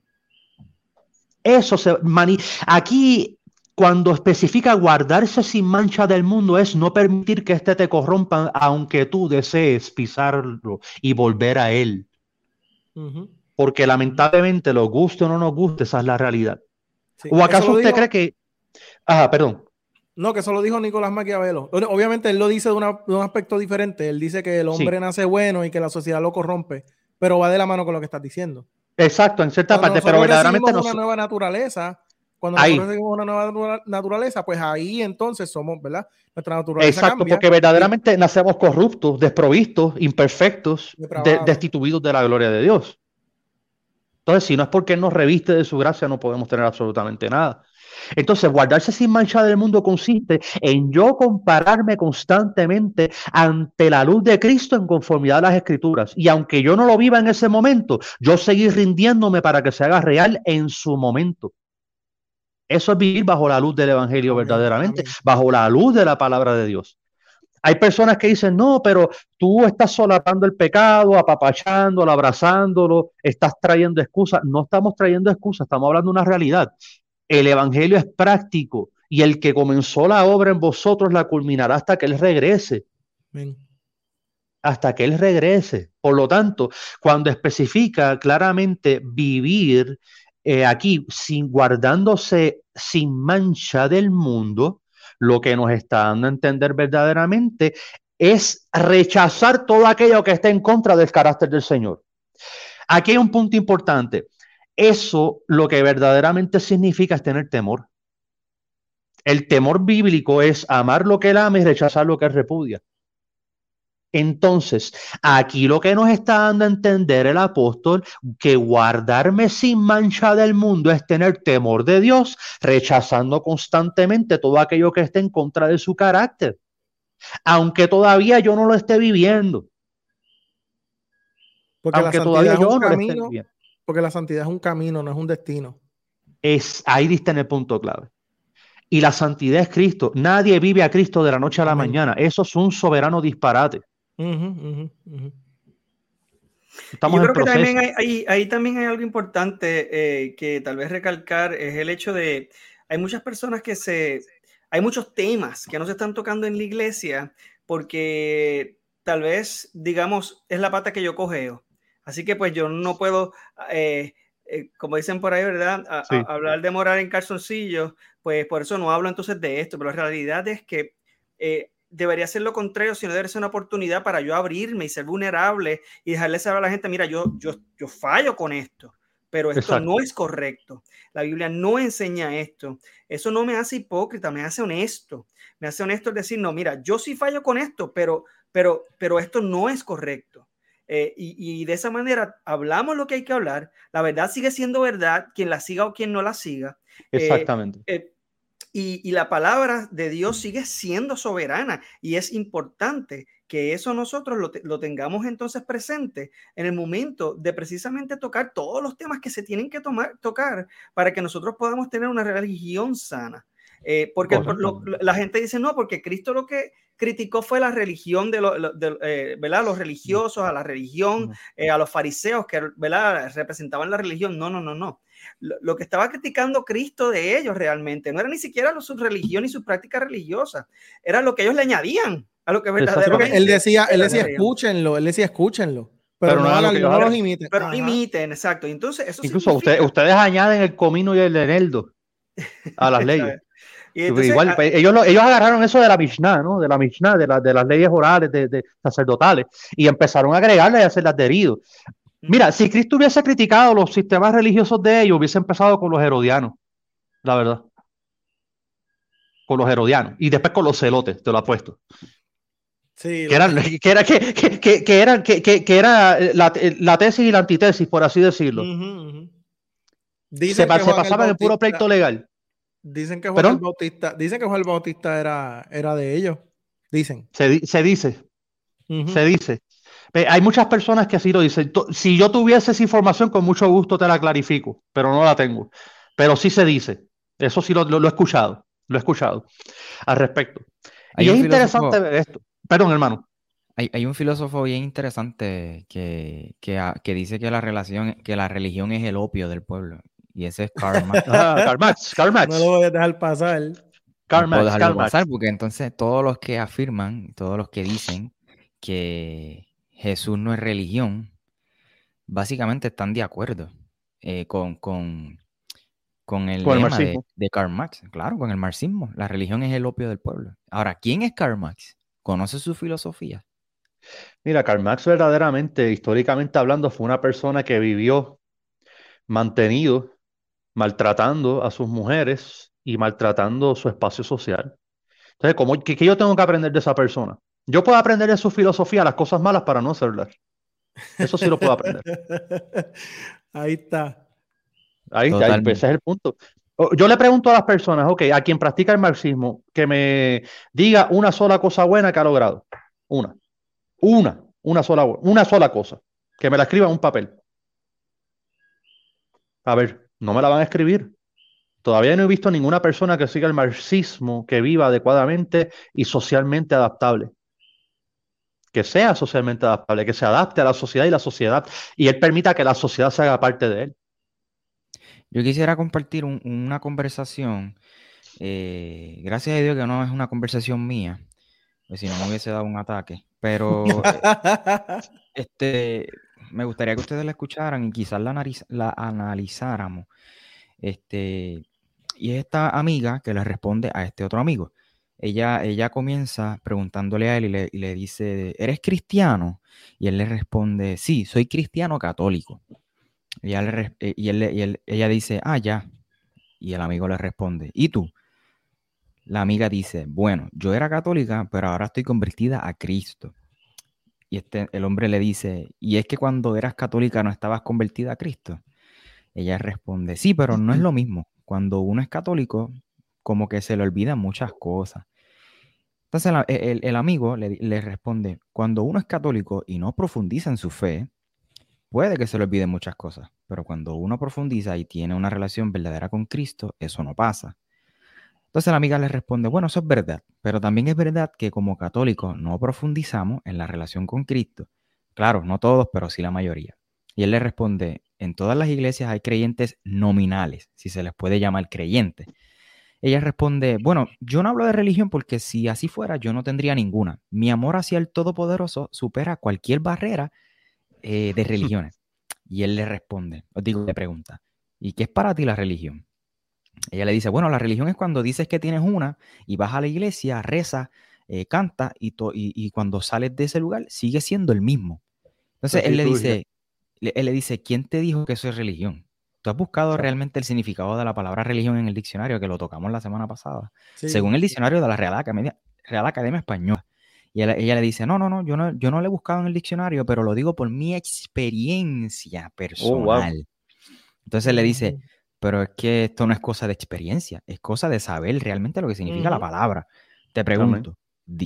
Eso se mani aquí cuando especifica guardarse sin mancha del mundo es no permitir que éste te corrompa aunque tú desees pisarlo y volver a él. Porque lamentablemente, lo guste o no nos guste, esa es la realidad. ¿O acaso usted cree que... Ajá, perdón. No, que eso lo dijo Nicolás Maquiavelo. Obviamente él lo dice de, un aspecto diferente. Él dice que el hombre nace bueno y que la sociedad lo corrompe, pero va de la mano con lo que estás diciendo. Exacto, en cierta parte, pero verdaderamente no. una nueva naturaleza cuando nosotros tenemos una nueva naturaleza, pues ahí entonces somos, ¿verdad? Nuestra naturaleza. Exacto, porque verdaderamente nacemos corruptos, desprovistos, imperfectos, destituidos de la gloria de Dios. Entonces, si no es porque nos reviste de su gracia, no podemos tener absolutamente nada. Entonces, guardarse sin mancha del mundo consiste en yo compararme constantemente ante la luz de Cristo en conformidad a las escrituras. Y aunque yo no lo viva en ese momento, yo seguir rindiéndome para que se haga real en su momento. Eso es vivir bajo la luz del Evangelio verdaderamente, bajo la luz de la palabra de Dios. Hay personas que dicen, no, pero tú estás solapando el pecado, apapachándolo, abrazándolo, estás trayendo excusas. No estamos trayendo excusas, estamos hablando de una realidad. El Evangelio es práctico y el que comenzó la obra en vosotros la culminará hasta que Él regrese. Hasta que Él regrese. Por lo tanto, cuando especifica claramente vivir eh, aquí, sin guardándose sin mancha del mundo, lo que nos está dando a entender verdaderamente es rechazar todo aquello que está en contra del carácter del Señor. Aquí hay un punto importante. Eso lo que verdaderamente significa es tener temor. El temor bíblico es amar lo que él ama y rechazar lo que él repudia. Entonces, aquí lo que nos está dando a entender el apóstol, que guardarme sin mancha del mundo es tener temor de Dios, rechazando constantemente todo aquello que esté en contra de su carácter, aunque todavía yo no lo esté viviendo. Porque aunque todavía yo no lo esté viviendo. Porque la santidad es un camino, no es un destino. Es, ahí diste en el punto clave y la santidad es Cristo. Nadie vive a Cristo de la noche a la mañana. Eso es un soberano disparate. Yo creo que también hay, ahí también hay algo importante eh, que tal vez recalcar, es el hecho de, hay muchas personas que se, hay muchos temas que no se están tocando en la iglesia porque tal vez, digamos, es la pata que yo cogeo. Así que pues yo no puedo, eh, eh, como dicen por ahí, ¿verdad? hablar de morar en calzoncillos, pues por eso no hablo entonces de esto, pero la realidad es que debería ser lo contrario, sino debería ser una oportunidad para yo abrirme y ser vulnerable y dejarle saber a la gente, mira, yo, yo, yo fallo con esto, pero esto no es correcto. La Biblia no enseña esto. Eso no me hace hipócrita, me hace honesto. Me hace honesto decir, no, mira, yo sí fallo con esto, pero, pero, pero esto no es correcto. Eh, y, de esa manera hablamos lo que hay que hablar. La verdad sigue siendo verdad, quien la siga o quien no la siga. Eh, Exactamente. Eh, Y, la palabra de Dios sigue siendo soberana y es importante que eso nosotros lo, tengamos entonces presente en el momento de precisamente tocar todos los temas que se tienen que tomar, tocar para que nosotros podamos tener una religión sana. Eh, porque la gente dice, no, porque Cristo lo que criticó fue la religión de, eh, ¿verdad? los religiosos, a la religión, eh, a los fariseos que ¿verdad? representaban la religión. No, no, no, no. Lo, que estaba criticando Cristo de ellos realmente no era ni siquiera su religión y su práctica religiosa, era lo que ellos le añadían a lo que verdaderamente. Él decía, él decía, escúchenlo, él decía, escúchenlo. Pero, no, los imiten. Pero imiten, exacto. Entonces, eso Incluso ustedes añaden el comino y el eneldo a las leyes. Igual, ah, pues, ellos, ellos agarraron eso de la Mishnah, ¿no? De la Mishnah, de, de las leyes orales, de, sacerdotales, y empezaron a agregarle y hacerlas adherido. Mira, si Cristo hubiese criticado los sistemas religiosos de ellos, hubiese empezado con los herodianos, la verdad. Con los herodianos. Y después con los celotes, te lo apuesto. Sí, que, eran, que, era, que, que, que, eran, que, que, era la, la, tesis y la antitesis, por así decirlo. Se, se pasaban en puro pleito legal. Dicen que Juan el Bautista, dicen que Juan el Bautista era, era de ellos. Dicen. Se, se dice. Se dice. Hay muchas personas que así lo dicen. Si yo tuviese esa información, con mucho gusto te la clarifico, pero no la tengo. Pero sí se dice. Eso sí lo, lo, he escuchado. Lo he escuchado al respecto. y es interesante ver esto. Perdón, hermano. Hay, hay, un filósofo bien interesante que, que, que, dice que la relación, que la religión es el opio del pueblo. Y ese es Karl Marx. ah, Karl Marx, No lo voy a dejar pasar. Karl Marx, no puedo pasar porque entonces todos los que afirman, todos los que dicen que Jesús no es religión, básicamente están de acuerdo eh, con, con, con el lema de, de, Karl Marx. Claro, con el marxismo. La religión es el opio del pueblo. Ahora, ¿quién es Karl Marx? ¿Conoce su filosofía? Mira, Karl Marx verdaderamente, históricamente hablando, fue una persona que vivió mantenido maltratando a sus mujeres y maltratando su espacio social. Entonces, ¿cómo, qué, yo tengo que aprender de esa persona? Yo puedo aprender de su filosofía las cosas malas para no hacerlas. Eso sí lo puedo aprender. Ahí está. Ahí está, ese es el punto. Yo le pregunto a las personas, ok, a quien practica el marxismo, que me diga una sola cosa buena que ha logrado. Una. Una. Una sola, una sola cosa. Que me la escriba en un papel. A ver, no me la van a escribir. Todavía no he visto ninguna persona que siga el marxismo, que viva adecuadamente y socialmente adaptable. Que sea socialmente adaptable, que se adapte a la sociedad y la sociedad, y él permita que la sociedad se haga parte de él. Yo quisiera compartir una conversación. Eh, gracias a Dios que no es una conversación mía, pues si no me hubiese dado un ataque. Pero este, me gustaría que ustedes la escucharan y quizás la, la analizáramos. Este, y es esta amiga que le responde a este otro amigo. Ella, ella comienza preguntándole a él y le, dice, ¿eres cristiano? Y él le responde, sí, soy cristiano católico. Y, ella, eh, y, él, ella dice, ah, ya. Y el amigo le responde, ¿y tú? La amiga dice, bueno, yo era católica, pero ahora estoy convertida a Cristo. Y este, el hombre le dice, ¿y es que cuando eras católica no estabas convertida a Cristo? Ella responde, sí, pero no es lo mismo. Cuando uno es católico, como que se le olvidan muchas cosas. Entonces el, amigo le, le, responde, cuando uno es católico y no profundiza en su fe, puede que se le olviden muchas cosas, pero cuando uno profundiza y tiene una relación verdadera con Cristo, eso no pasa. Entonces la amiga le responde, bueno, eso es verdad, pero también es verdad que como católicos no profundizamos en la relación con Cristo. Claro, no todos, pero sí la mayoría. Y él le responde, en todas las iglesias hay creyentes nominales, si se les puede llamar creyentes. Ella responde, bueno, yo no hablo de religión porque si así fuera yo no tendría ninguna. Mi amor hacia el Todopoderoso supera cualquier barrera eh, de religiones. Y él le responde, os digo, le pregunta, ¿y qué es para ti la religión? Ella le dice, bueno, la religión es cuando dices que tienes una y vas a la iglesia, reza, eh, canta y, y, cuando sales de ese lugar sigue siendo el mismo. Entonces él le dice, él le dice, ¿quién te dijo que eso es religión? ¿Tú has buscado realmente el significado de la palabra religión en el diccionario que lo tocamos la semana pasada? Según el diccionario de la Real Academia, Real Academia Española. Y ella, le dice, no, no, no yo, no, yo no lo he buscado en el diccionario, pero lo digo por mi experiencia oh, personal. Entonces le dice, pero es que esto no es cosa de experiencia, es cosa de saber realmente lo que significa la palabra. Te pregunto,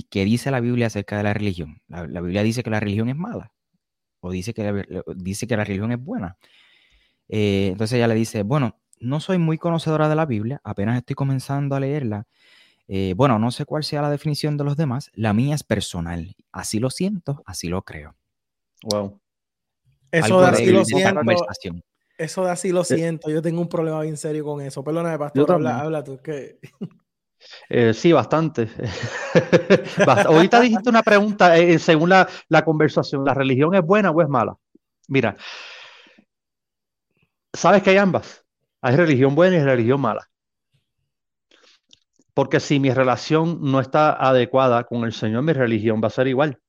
¿qué dice la Biblia acerca de la religión? La, Biblia dice que la religión es mala o dice que la, dice que la religión es buena. Eh, entonces ella le dice, bueno, no soy muy conocedora de la Biblia, apenas estoy comenzando a leerla. Eh, bueno, no sé cuál sea la definición de los demás, la mía es personal. Así lo siento, así lo creo. Wow. Eso de así lo siento. Eso de así lo siento. Yo tengo un problema bien serio con eso. Perdóname, pastor, habla, habla, tú. ¿qué? Eh, sí, bastante. Ahorita dijiste una pregunta eh, según la, la, conversación. ¿La religión es buena o es mala? Mira, ¿sabes que hay ambas? Hay religión buena y religión mala. Porque si mi relación no está adecuada con el Señor, mi religión va a ser igual.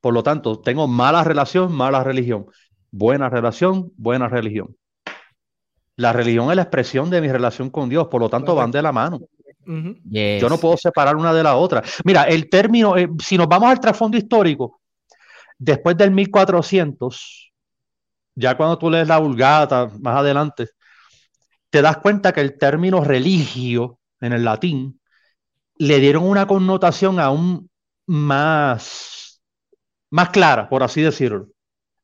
Por lo tanto, tengo mala relación, mala religión. Buena relación, buena religión. La religión es la expresión de mi relación con Dios, por lo tanto van de la mano. Yo no puedo separar una de la otra. Mira, el término, eh, si nos vamos al trasfondo histórico, después del 1400, ya cuando tú lees la Vulgata más adelante, te das cuenta que el término religio en el latín le dieron una connotación aún más, más clara, por así decirlo,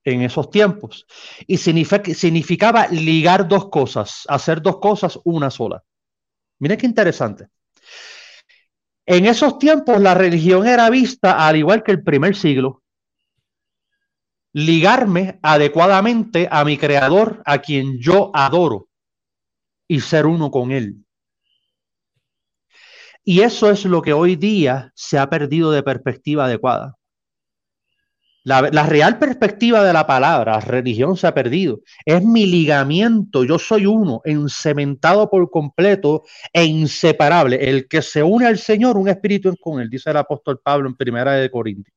en esos tiempos. Y significaba ligar dos cosas, hacer dos cosas una sola. Mira qué interesante. En esos tiempos la religión era vista, al igual que el primer siglo, ligarme adecuadamente a mi creador, a quien yo adoro, y ser uno con él. Y eso es lo que hoy día se ha perdido de perspectiva adecuada. La, real perspectiva de la palabra religión se ha perdido. Es mi ligamiento, yo soy uno, encementado por completo e inseparable. El que se une al Señor, un espíritu es con él, dice el apóstol Pablo en Primera de Corintios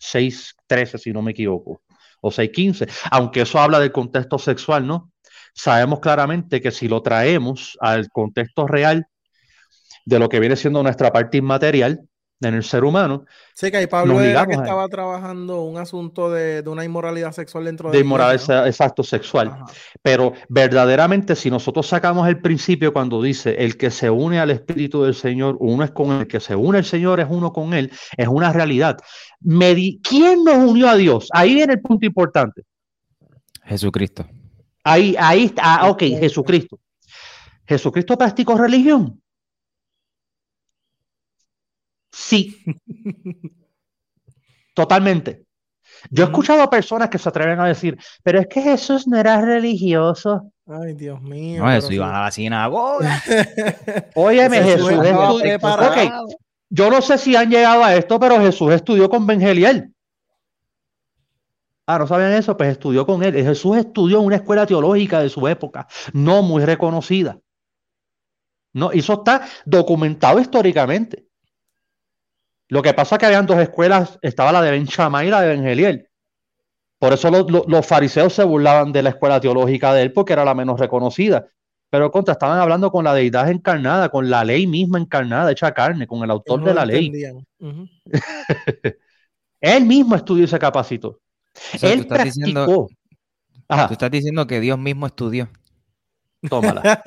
6.13, si no me equivoco, o 6.15, aunque eso habla del contexto sexual, ¿no? Sabemos claramente que si lo traemos al contexto real de lo que viene siendo nuestra parte inmaterial, en el ser humano. Sí, que ahí Pablo era que estaba trabajando un asunto de, una inmoralidad sexual dentro de... De inmoralidad, exacto, sexual. Pero verdaderamente, si nosotros sacamos el principio cuando dice, el que se une al Espíritu del Señor, uno es con el que se une el Señor es uno con él, es una realidad. ¿Quién nos unió a Dios? Ahí viene el punto importante. Jesucristo. Ahí, ahí está, ah, ok, Jesucristo. ¿Jesucristo practicó religión? Sí. Totalmente. Yo he escuchado a personas que se atreven a decir, pero es que Jesús no era religioso. Ay, Dios mío. No, Jesús iba a la sinagoga. Óyeme, Jesús, estudió. Yo no sé si han llegado a esto, pero Jesús estudió con Bengeliel. Ah, ¿no saben eso? Pues estudió con él. Jesús estudió en una escuela teológica de su época, no muy reconocida. No, eso está documentado históricamente. Lo que pasa es que habían dos escuelas, estaba la de Ben Shammai y la de Ben Geliel. Por eso los, fariseos se burlaban de la escuela teológica de él porque era la menos reconocida. Pero contra, estaban hablando con la deidad encarnada, con la ley misma encarnada, hecha carne, con el autor de la ley. él mismo estudió y se capacitó. él tú estás Diciendo, tú estás diciendo que Dios mismo estudió. Tómala.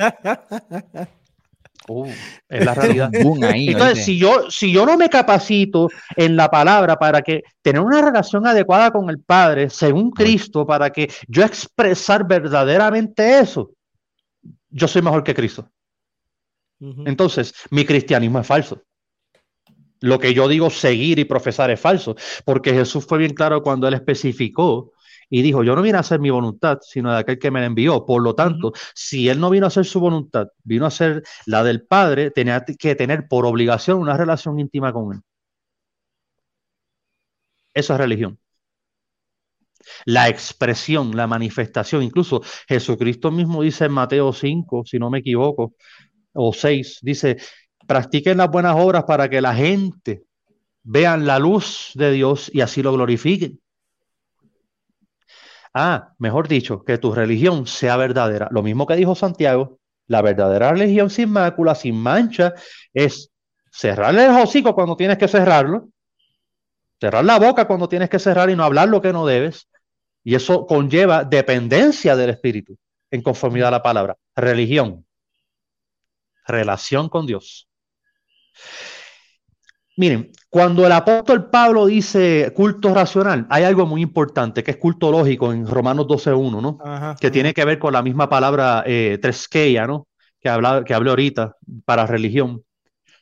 Uh, es la realidad. Entonces, si yo, si yo no me capacito en la palabra para que tener una relación adecuada con el Padre, según Cristo, para que yo expresar verdaderamente eso, yo soy mejor que Cristo. Entonces, mi cristianismo es falso. Lo que yo digo seguir y profesar es falso, porque Jesús fue bien claro cuando él especificó y dijo, yo no vine a hacer mi voluntad, sino de aquel que me envió. Por lo tanto, si él no vino a hacer su voluntad, vino a hacer la del Padre, tenía que tener por obligación una relación íntima con él. Eso es religión. La expresión, la manifestación, incluso Jesucristo mismo dice en Mateo 5, si no me equivoco, o 6, dice, practiquen las buenas obras para que la gente vean la luz de Dios y así lo glorifiquen. Ah, mejor dicho, que tu religión sea verdadera. Lo mismo que dijo Santiago, la verdadera religión sin mácula, sin mancha, es cerrarle el hocico cuando tienes que cerrarlo, cerrar la boca cuando tienes que cerrar y no hablar lo que no debes. Y eso conlleva dependencia del Espíritu en conformidad a la palabra. Religión. relación con Dios. Miren, cuando el apóstol Pablo dice culto racional, hay algo muy importante que es culto lógico en Romanos 12.1, ¿no? que tiene que ver con la misma palabra eh, treskeia, ¿no? Que, habla, que hablé ahorita para religión.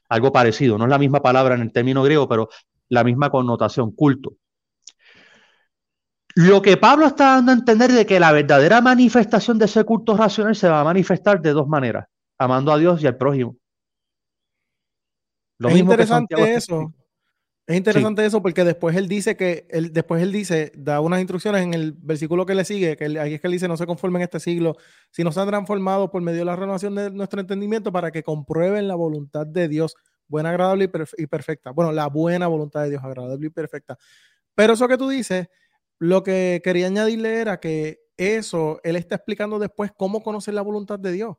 Algo parecido, no es la misma palabra en el término griego, pero la misma connotación, culto. Lo que Pablo está dando a entender de que la verdadera manifestación de ese culto racional se va a manifestar de dos maneras, amando a Dios y al prójimo es interesante eso. Es interesante eso porque después él dice que él, después él dice, da unas instrucciones en el versículo que le sigue, que ahí es que él dice, no se conformen en este siglo, sino se han transformado por medio de la renovación de nuestro entendimiento para que comprueben la voluntad de Dios, buena, agradable y, perfecta. Bueno, la buena voluntad de Dios, agradable y perfecta. Pero eso que tú dices, lo que quería añadirle era que eso, él está explicando después cómo conocer la voluntad de Dios.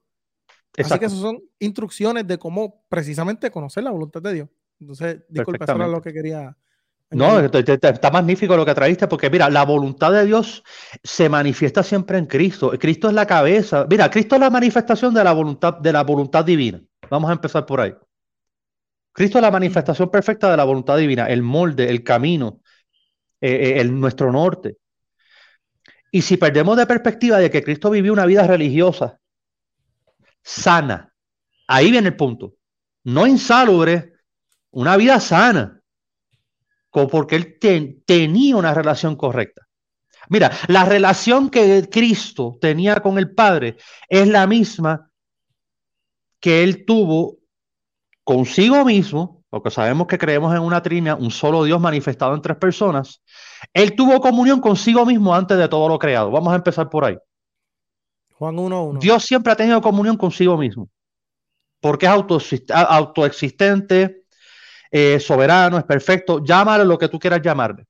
Así que esas son instrucciones de cómo precisamente conocer la voluntad de Dios. Entonces, disculpa, eso era lo que quería. No, está magnífico lo que traíste, porque mira, la voluntad de Dios se manifiesta siempre en Cristo. Cristo es la cabeza. Mira, Cristo es la manifestación de la voluntad, de la voluntad divina. Vamos a empezar por ahí. Cristo es la manifestación perfecta de la voluntad divina, el molde, el camino, eh, eh, el, nuestro norte. Y si perdemos de perspectiva de que Cristo vivió una vida religiosa, sana. Ahí viene el punto. No insalubre, una vida sana. Porque él tenía una relación correcta. Mira, la relación que Cristo tenía con el Padre es la misma que él tuvo consigo mismo, porque sabemos que creemos en una trina, un solo Dios manifestado en tres personas. Él tuvo comunión consigo mismo antes de todo lo creado. Vamos a empezar por ahí. Juan 1.1. Dios siempre ha tenido comunión consigo mismo, porque es autoexistente, eh, soberano, es perfecto. Llámale lo que tú quieras llamarle.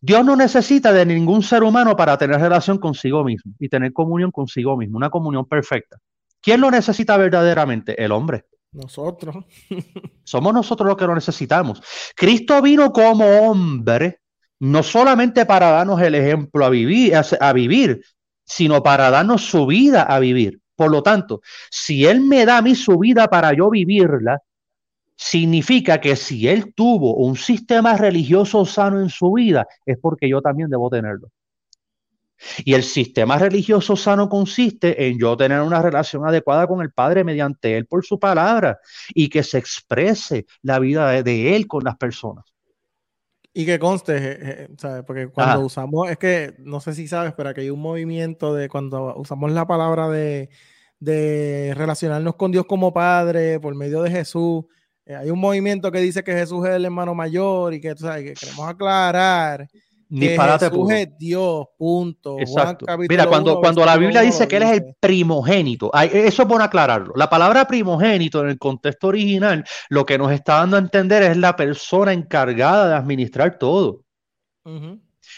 Dios no necesita de ningún ser humano para tener relación consigo mismo y tener comunión consigo mismo, una comunión perfecta. ¿Quién lo necesita verdaderamente? El hombre. Nosotros. Somos nosotros los que lo necesitamos. Cristo vino como hombre, no solamente para darnos el ejemplo a vivir, a vivir, sino para darnos su vida a vivir. Por lo tanto, si Él me da a mí su vida para yo vivirla, significa que si Él tuvo un sistema religioso sano en su vida, es porque yo también debo tenerlo. Y el sistema religioso sano consiste en yo tener una relación adecuada con el Padre mediante Él por su palabra y que se exprese la vida de Él con las personas. Y que conste, eh, eh, ¿sabes? Porque cuando usamos, es que no sé si sabes, pero que hay un movimiento de cuando usamos la palabra de, de relacionarnos con Dios como Padre por medio de Jesús. Eh, hay un movimiento que dice que Jesús es el hermano mayor y que, ¿sabes? que queremos aclarar Disparate Jesús es Dios, punto. Mira, cuando, cuando la Biblia dice que Él es el primogénito, eso es bueno aclararlo. La palabra primogénito en el contexto original, lo que nos está dando a entender es la persona encargada de administrar todo.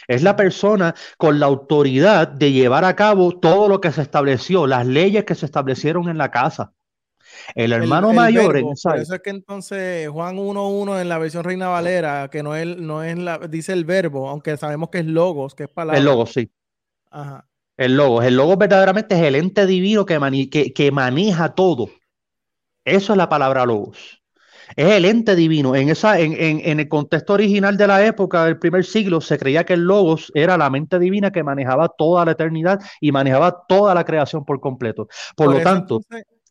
Es la persona con la autoridad de llevar a cabo todo lo que se estableció, las leyes que se establecieron en la casa. El hermano mayor. por eso es que entonces Juan 1.1 en la versión Reina Valera, que no es, no es la, dice el verbo, aunque sabemos que es logos, que es palabra. El logo, sí. Ajá. El logo. El logo verdaderamente es el ente divino que, que, maneja todo. Eso es la palabra logos. Es el ente divino. En, esa, en, en, el contexto original de la época del primer siglo, se creía que el Logos era la mente divina que manejaba toda la eternidad y manejaba toda la creación por completo. Por, lo tanto,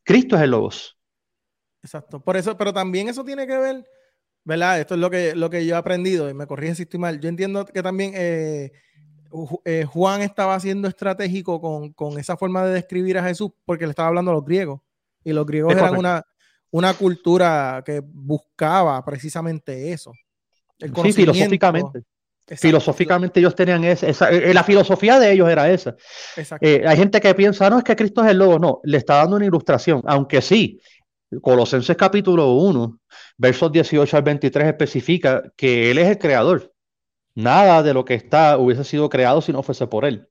Cristo es el Logos. Exacto. Por eso, pero también eso tiene que ver, ¿verdad? Esto es lo que, lo que yo he aprendido y me corrige si estoy mal. Yo entiendo que también eh, eh, Juan estaba siendo estratégico con, esa forma de describir a Jesús porque le estaba hablando a los griegos. Y los griegos eran una, una cultura que buscaba precisamente eso. sí, filosóficamente. Filosóficamente ellos tenían esa, eh, la filosofía de ellos era esa. Eh, hay gente que piensa, no, es que Cristo es el lobo. No, le está dando una ilustración, aunque sí, Colosenses capítulo 1, versos 18 al 23 especifica que Él es el creador. Nada de lo que está hubiese sido creado si no fuese por Él.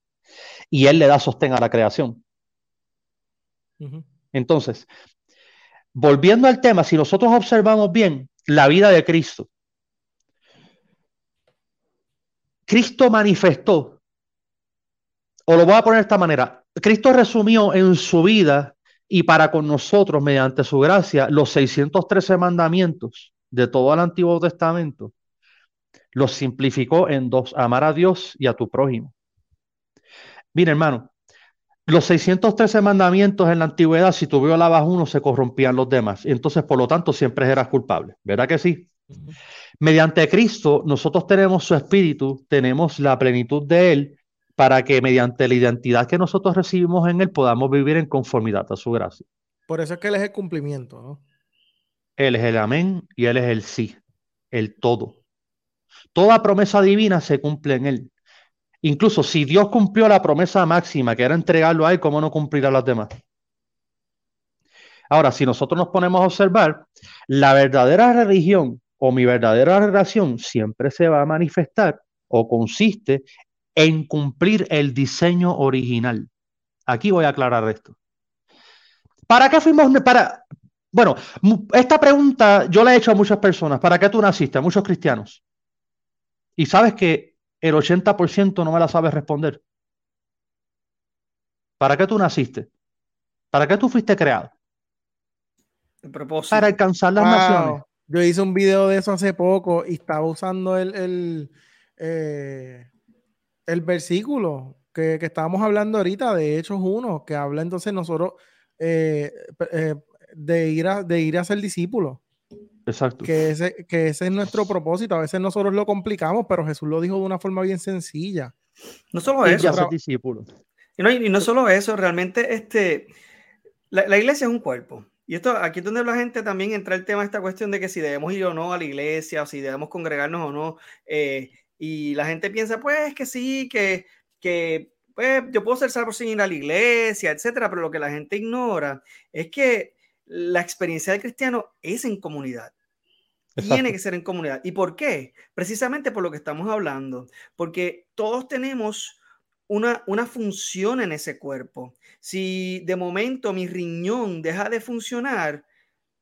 Y Él le da sostén a la creación. Entonces, volviendo al tema, si nosotros observamos bien la vida de Cristo, Cristo manifestó, o lo voy a poner de esta manera, Cristo resumió en su vida y para con nosotros, mediante su gracia, los 613 mandamientos de todo el Antiguo Testamento, los simplificó en dos, amar a Dios y a tu prójimo. Mira, hermano, los 613 mandamientos en la antigüedad, si tú violabas uno, se corrompían los demás. Entonces, por lo tanto, siempre eras culpable. ¿Verdad que sí? Mediante Cristo, nosotros tenemos su espíritu, tenemos la plenitud de Él, para que mediante la identidad que nosotros recibimos en Él podamos vivir en conformidad a su gracia. Por eso es que Él es el cumplimiento, ¿no? Él es el amén y Él es el sí, el todo. Toda promesa divina se cumple en Él. Incluso si Dios cumplió la promesa máxima, que era entregarlo a Él, ¿cómo no cumplirá a las demás? Ahora, si nosotros nos ponemos a observar, la verdadera religión o mi verdadera relación siempre se va a manifestar o consiste en cumplir el diseño original. Aquí voy a aclarar esto. ¿Para qué fuimos? Para, bueno, esta pregunta yo la he hecho a muchas personas. ¿Para qué tú naciste? A muchos cristianos. Y sabes que el 80% no me la sabes responder. ¿Para qué tú naciste? ¿Para qué tú fuiste creado? Para alcanzar las naciones. Yo hice un video de eso hace poco y estaba usando el, el, eh, el versículo que, que, estábamos hablando ahorita de Hechos 1, que habla entonces nosotros eh, eh, de, ir a, de ir a ser discípulos. Exacto. Que ese, que ese es nuestro propósito. A veces nosotros lo complicamos, pero Jesús lo dijo de una forma bien sencilla. No solo eso. Y no, y no solo eso, realmente este, la, la, iglesia es un cuerpo. Y esto, aquí es donde la gente también entra el tema, esta cuestión de que si debemos ir o no a la iglesia, o si debemos congregarnos o no. Eh, y la gente piensa, pues que sí, que, que pues, yo puedo ser salvo sin ir a la iglesia, etcétera. Pero lo que la gente ignora es que la experiencia del cristiano es en comunidad. Tiene que ser en comunidad. ¿Y por qué? Precisamente por lo que estamos hablando. Porque todos tenemos una, una función en ese cuerpo. Si de momento mi riñón deja de funcionar,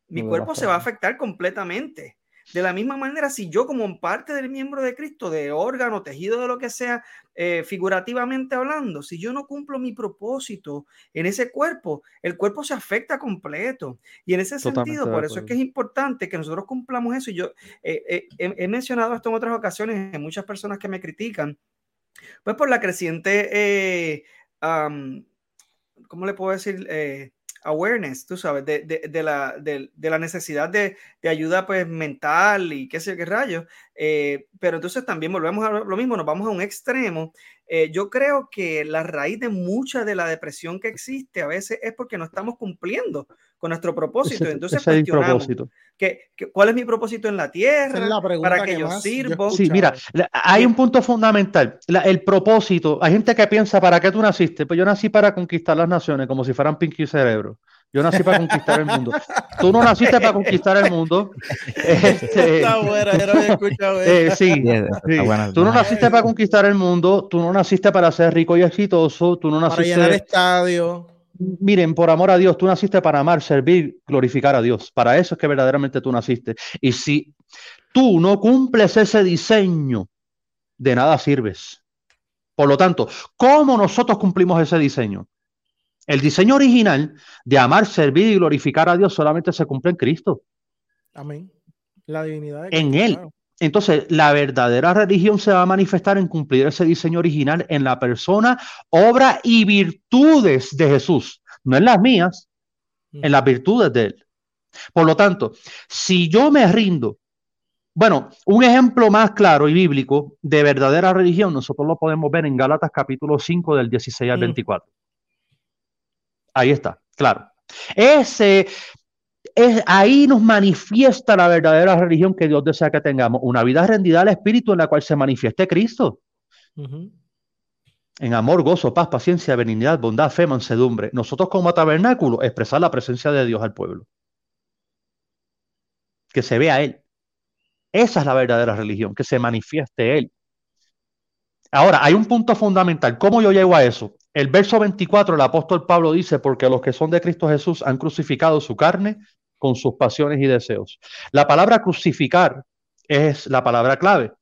mi cuerpo se va a afectar completamente. De la misma manera, si yo como parte del miembro de Cristo, de órgano, tejido, de lo que sea, eh, figurativamente hablando, si yo no cumplo mi propósito en ese cuerpo, el cuerpo se afecta completo. Y en ese sentido, por eso es que es importante que nosotros cumplamos eso. Y yo eh, eh, he, mencionado esto en otras ocasiones, en muchas personas que me critican, pues por la creciente, ¿cómo le puedo decir? awareness, tú sabes, de, de, la, de, la, necesidad de, ayuda pues mental y qué sé qué rayos. Eh, pero entonces también volvemos a lo mismo, nos vamos a un extremo. Eh, yo creo que la raíz de mucha de la depresión que existe a veces es porque no estamos cumpliendo con nuestro propósito. entonces cuestionamos que, cuál es mi propósito en la tierra, para que, yo sirvo. Sí, mira, hay un punto fundamental, el propósito. Hay gente que piensa, ¿para qué tú naciste? Pues yo nací para conquistar las naciones, como si fueran Pinky Cerebro. Yo nací para conquistar el mundo. Tú no naciste para conquistar el mundo. Este, está buena, yo no había escuchado eh, sí, Tú no naciste para conquistar el mundo. Tú no naciste para ser rico y exitoso. Tú no naciste. Para llenar estadio. Miren, por amor a Dios, tú naciste para amar, servir, glorificar a Dios. Para eso es que verdaderamente tú naciste. Y si tú no cumples ese diseño, de nada sirves. Por lo tanto, ¿cómo nosotros cumplimos ese diseño? El diseño original de amar, servir y glorificar a Dios solamente se cumple en Cristo. Amén. La divinidad. en Él. Entonces, la verdadera religión se va a manifestar en cumplir ese diseño original en la persona, obra y virtudes de Jesús, no en las mías, en las virtudes de Él. Por lo tanto, si yo me rindo, bueno, un ejemplo más claro y bíblico de verdadera religión, nosotros lo podemos ver en Gálatas capítulo 5 del 16 al 24. Ahí está, claro. Ese, es, ahí nos manifiesta la verdadera religión que Dios desea que tengamos, una vida rendida al Espíritu en la cual se manifieste Cristo. En amor, gozo, paz, paciencia, benignidad, bondad, fe, mansedumbre. Nosotros como tabernáculo expresar la presencia de Dios al pueblo. Que se vea Él. Esa es la verdadera religión, que se manifieste Él. Ahora, hay un punto fundamental. ¿Cómo yo llego a eso? El verso 24, el apóstol Pablo dice, porque los que son de Cristo Jesús han crucificado su carne con sus pasiones y deseos. La palabra crucificar es la palabra clave.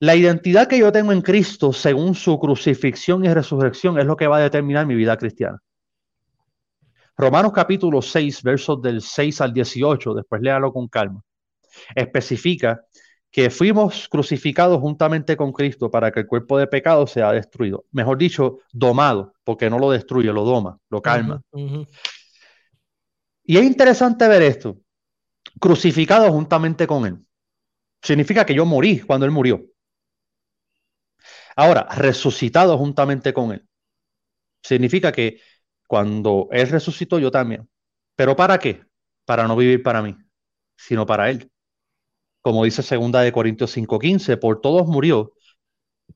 La identidad que yo tengo en Cristo, según su crucifixión y resurrección, es lo que va a determinar mi vida cristiana. Romanos capítulo 6, versos del 6 al 18, después léalo con calma, especifica que fuimos crucificados juntamente con Cristo para que el cuerpo de pecado sea destruido. Mejor dicho, domado, porque no lo destruye, lo doma, lo calma. Y es interesante ver esto, crucificado juntamente con Él. Significa que yo morí cuando Él murió. Ahora, resucitado juntamente con Él. Significa que cuando Él resucitó, yo también. ¿Pero para qué? Para no vivir para mí, sino para Él como dice segunda de Corintios 5:15, por todos murió,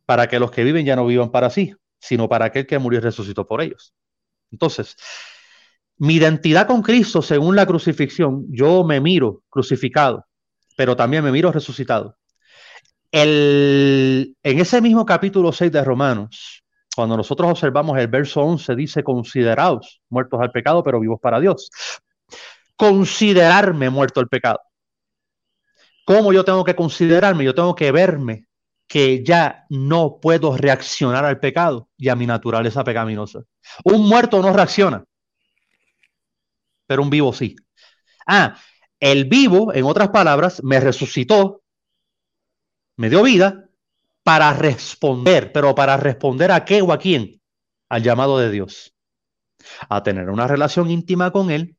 para que los que viven ya no vivan para sí, sino para aquel que murió y resucitó por ellos. Entonces, mi identidad con Cristo, según la crucifixión, yo me miro crucificado, pero también me miro resucitado. El, en ese mismo capítulo 6 de Romanos, cuando nosotros observamos el verso 11, dice, considerados muertos al pecado, pero vivos para Dios. Considerarme muerto al pecado. ¿Cómo yo tengo que considerarme? Yo tengo que verme que ya no puedo reaccionar al pecado y a mi naturaleza pecaminosa. Un muerto no reacciona, pero un vivo sí. Ah, el vivo, en otras palabras, me resucitó, me dio vida para responder, pero para responder a qué o a quién? Al llamado de Dios. A tener una relación íntima con Él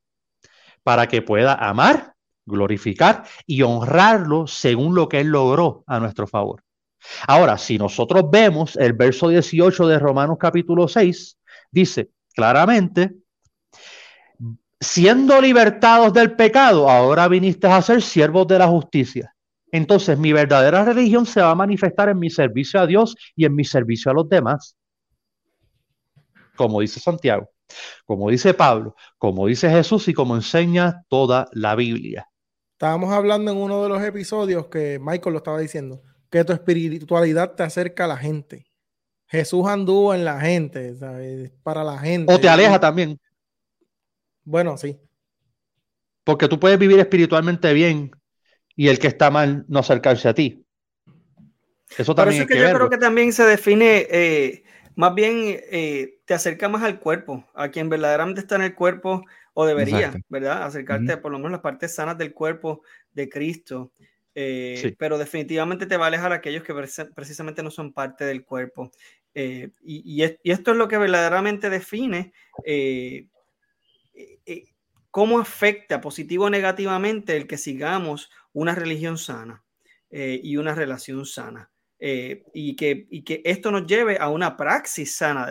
para que pueda amar glorificar y honrarlo según lo que Él logró a nuestro favor. Ahora, si nosotros vemos el verso 18 de Romanos capítulo 6, dice claramente, siendo libertados del pecado, ahora viniste a ser siervos de la justicia. Entonces mi verdadera religión se va a manifestar en mi servicio a Dios y en mi servicio a los demás. Como dice Santiago, como dice Pablo, como dice Jesús y como enseña toda la Biblia. Estábamos hablando en uno de los episodios que Michael lo estaba diciendo, que tu espiritualidad te acerca a la gente. Jesús anduvo en la gente, ¿sabes? para la gente. O te aleja también. Bueno, sí. Porque tú puedes vivir espiritualmente bien y el que está mal no acercarse a ti. Eso también. Por eso es que, yo creo que también se define, eh, más bien eh, te acerca más al cuerpo, a quien verdaderamente está en el cuerpo o debería, ¿verdad? Acercarte por lo menos las partes sanas del cuerpo de Cristo. Eh, pero definitivamente te va a alejar a aquellos que precisamente no son parte del cuerpo. Eh, y, esto es lo que verdaderamente define eh, cómo afecta positivo o negativamente el que sigamos una religión sana y una relación sana. Eh, y, que, y que esto nos lleve a una praxis sana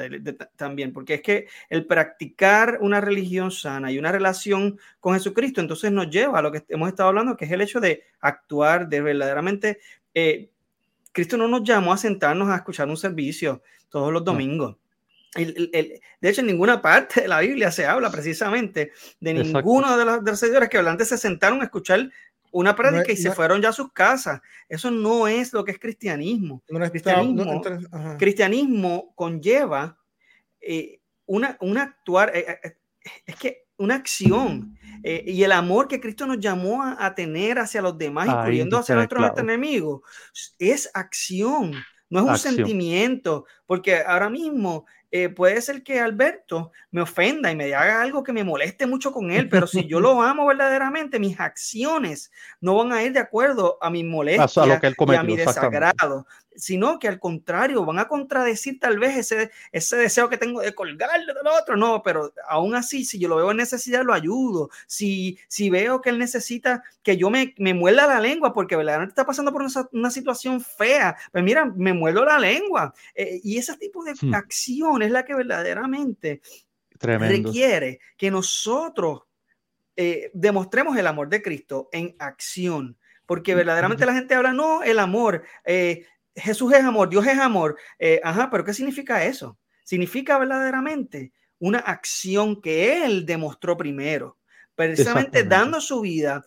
también, porque es que el practicar una religión sana y una relación con Jesucristo, entonces nos lleva a lo que hemos estado hablando, que es el hecho de actuar, de verdaderamente... Eh, Cristo no nos llamó a sentarnos a escuchar un servicio todos los domingos. de hecho, en ninguna parte de la Biblia se habla precisamente de ninguno de los, de los seguidores que antes se sentaron a escuchar una prédica y se fueron ya a sus casas. Eso no es lo que es cristianismo. cristianismo, conlleva eh, una, actuar, eh, eh, es que una acción y el amor que Cristo nos llamó a, tener hacia los demás, incluyendo hacia nuestros enemigos, es acción, no es un sentimiento, porque ahora mismo eh, puede ser que Alberto me ofenda y me haga algo que me moleste mucho con él, pero si yo lo amo verdaderamente, mis acciones no van a ir de acuerdo a mi molestia y a mi desagrado sino que al contrario, van a contradecir tal vez ese, ese deseo que tengo de colgarle del otro, no, pero aún así, si yo lo veo en necesidad, lo ayudo, si, si veo que él necesita que yo me, me muerda la lengua porque verdaderamente está pasando por una, situación fea, pues mira, me muerdo la lengua, eh, y ese tipo de hmm. acción es la que verdaderamente requiere que nosotros eh, demostremos el amor de Cristo en acción porque verdaderamente la gente habla, no, el amor, eh, Jesús es amor, Dios es amor. Eh, ajá, pero ¿qué significa eso? Significa verdaderamente una acción que Él demostró primero, precisamente dando su vida,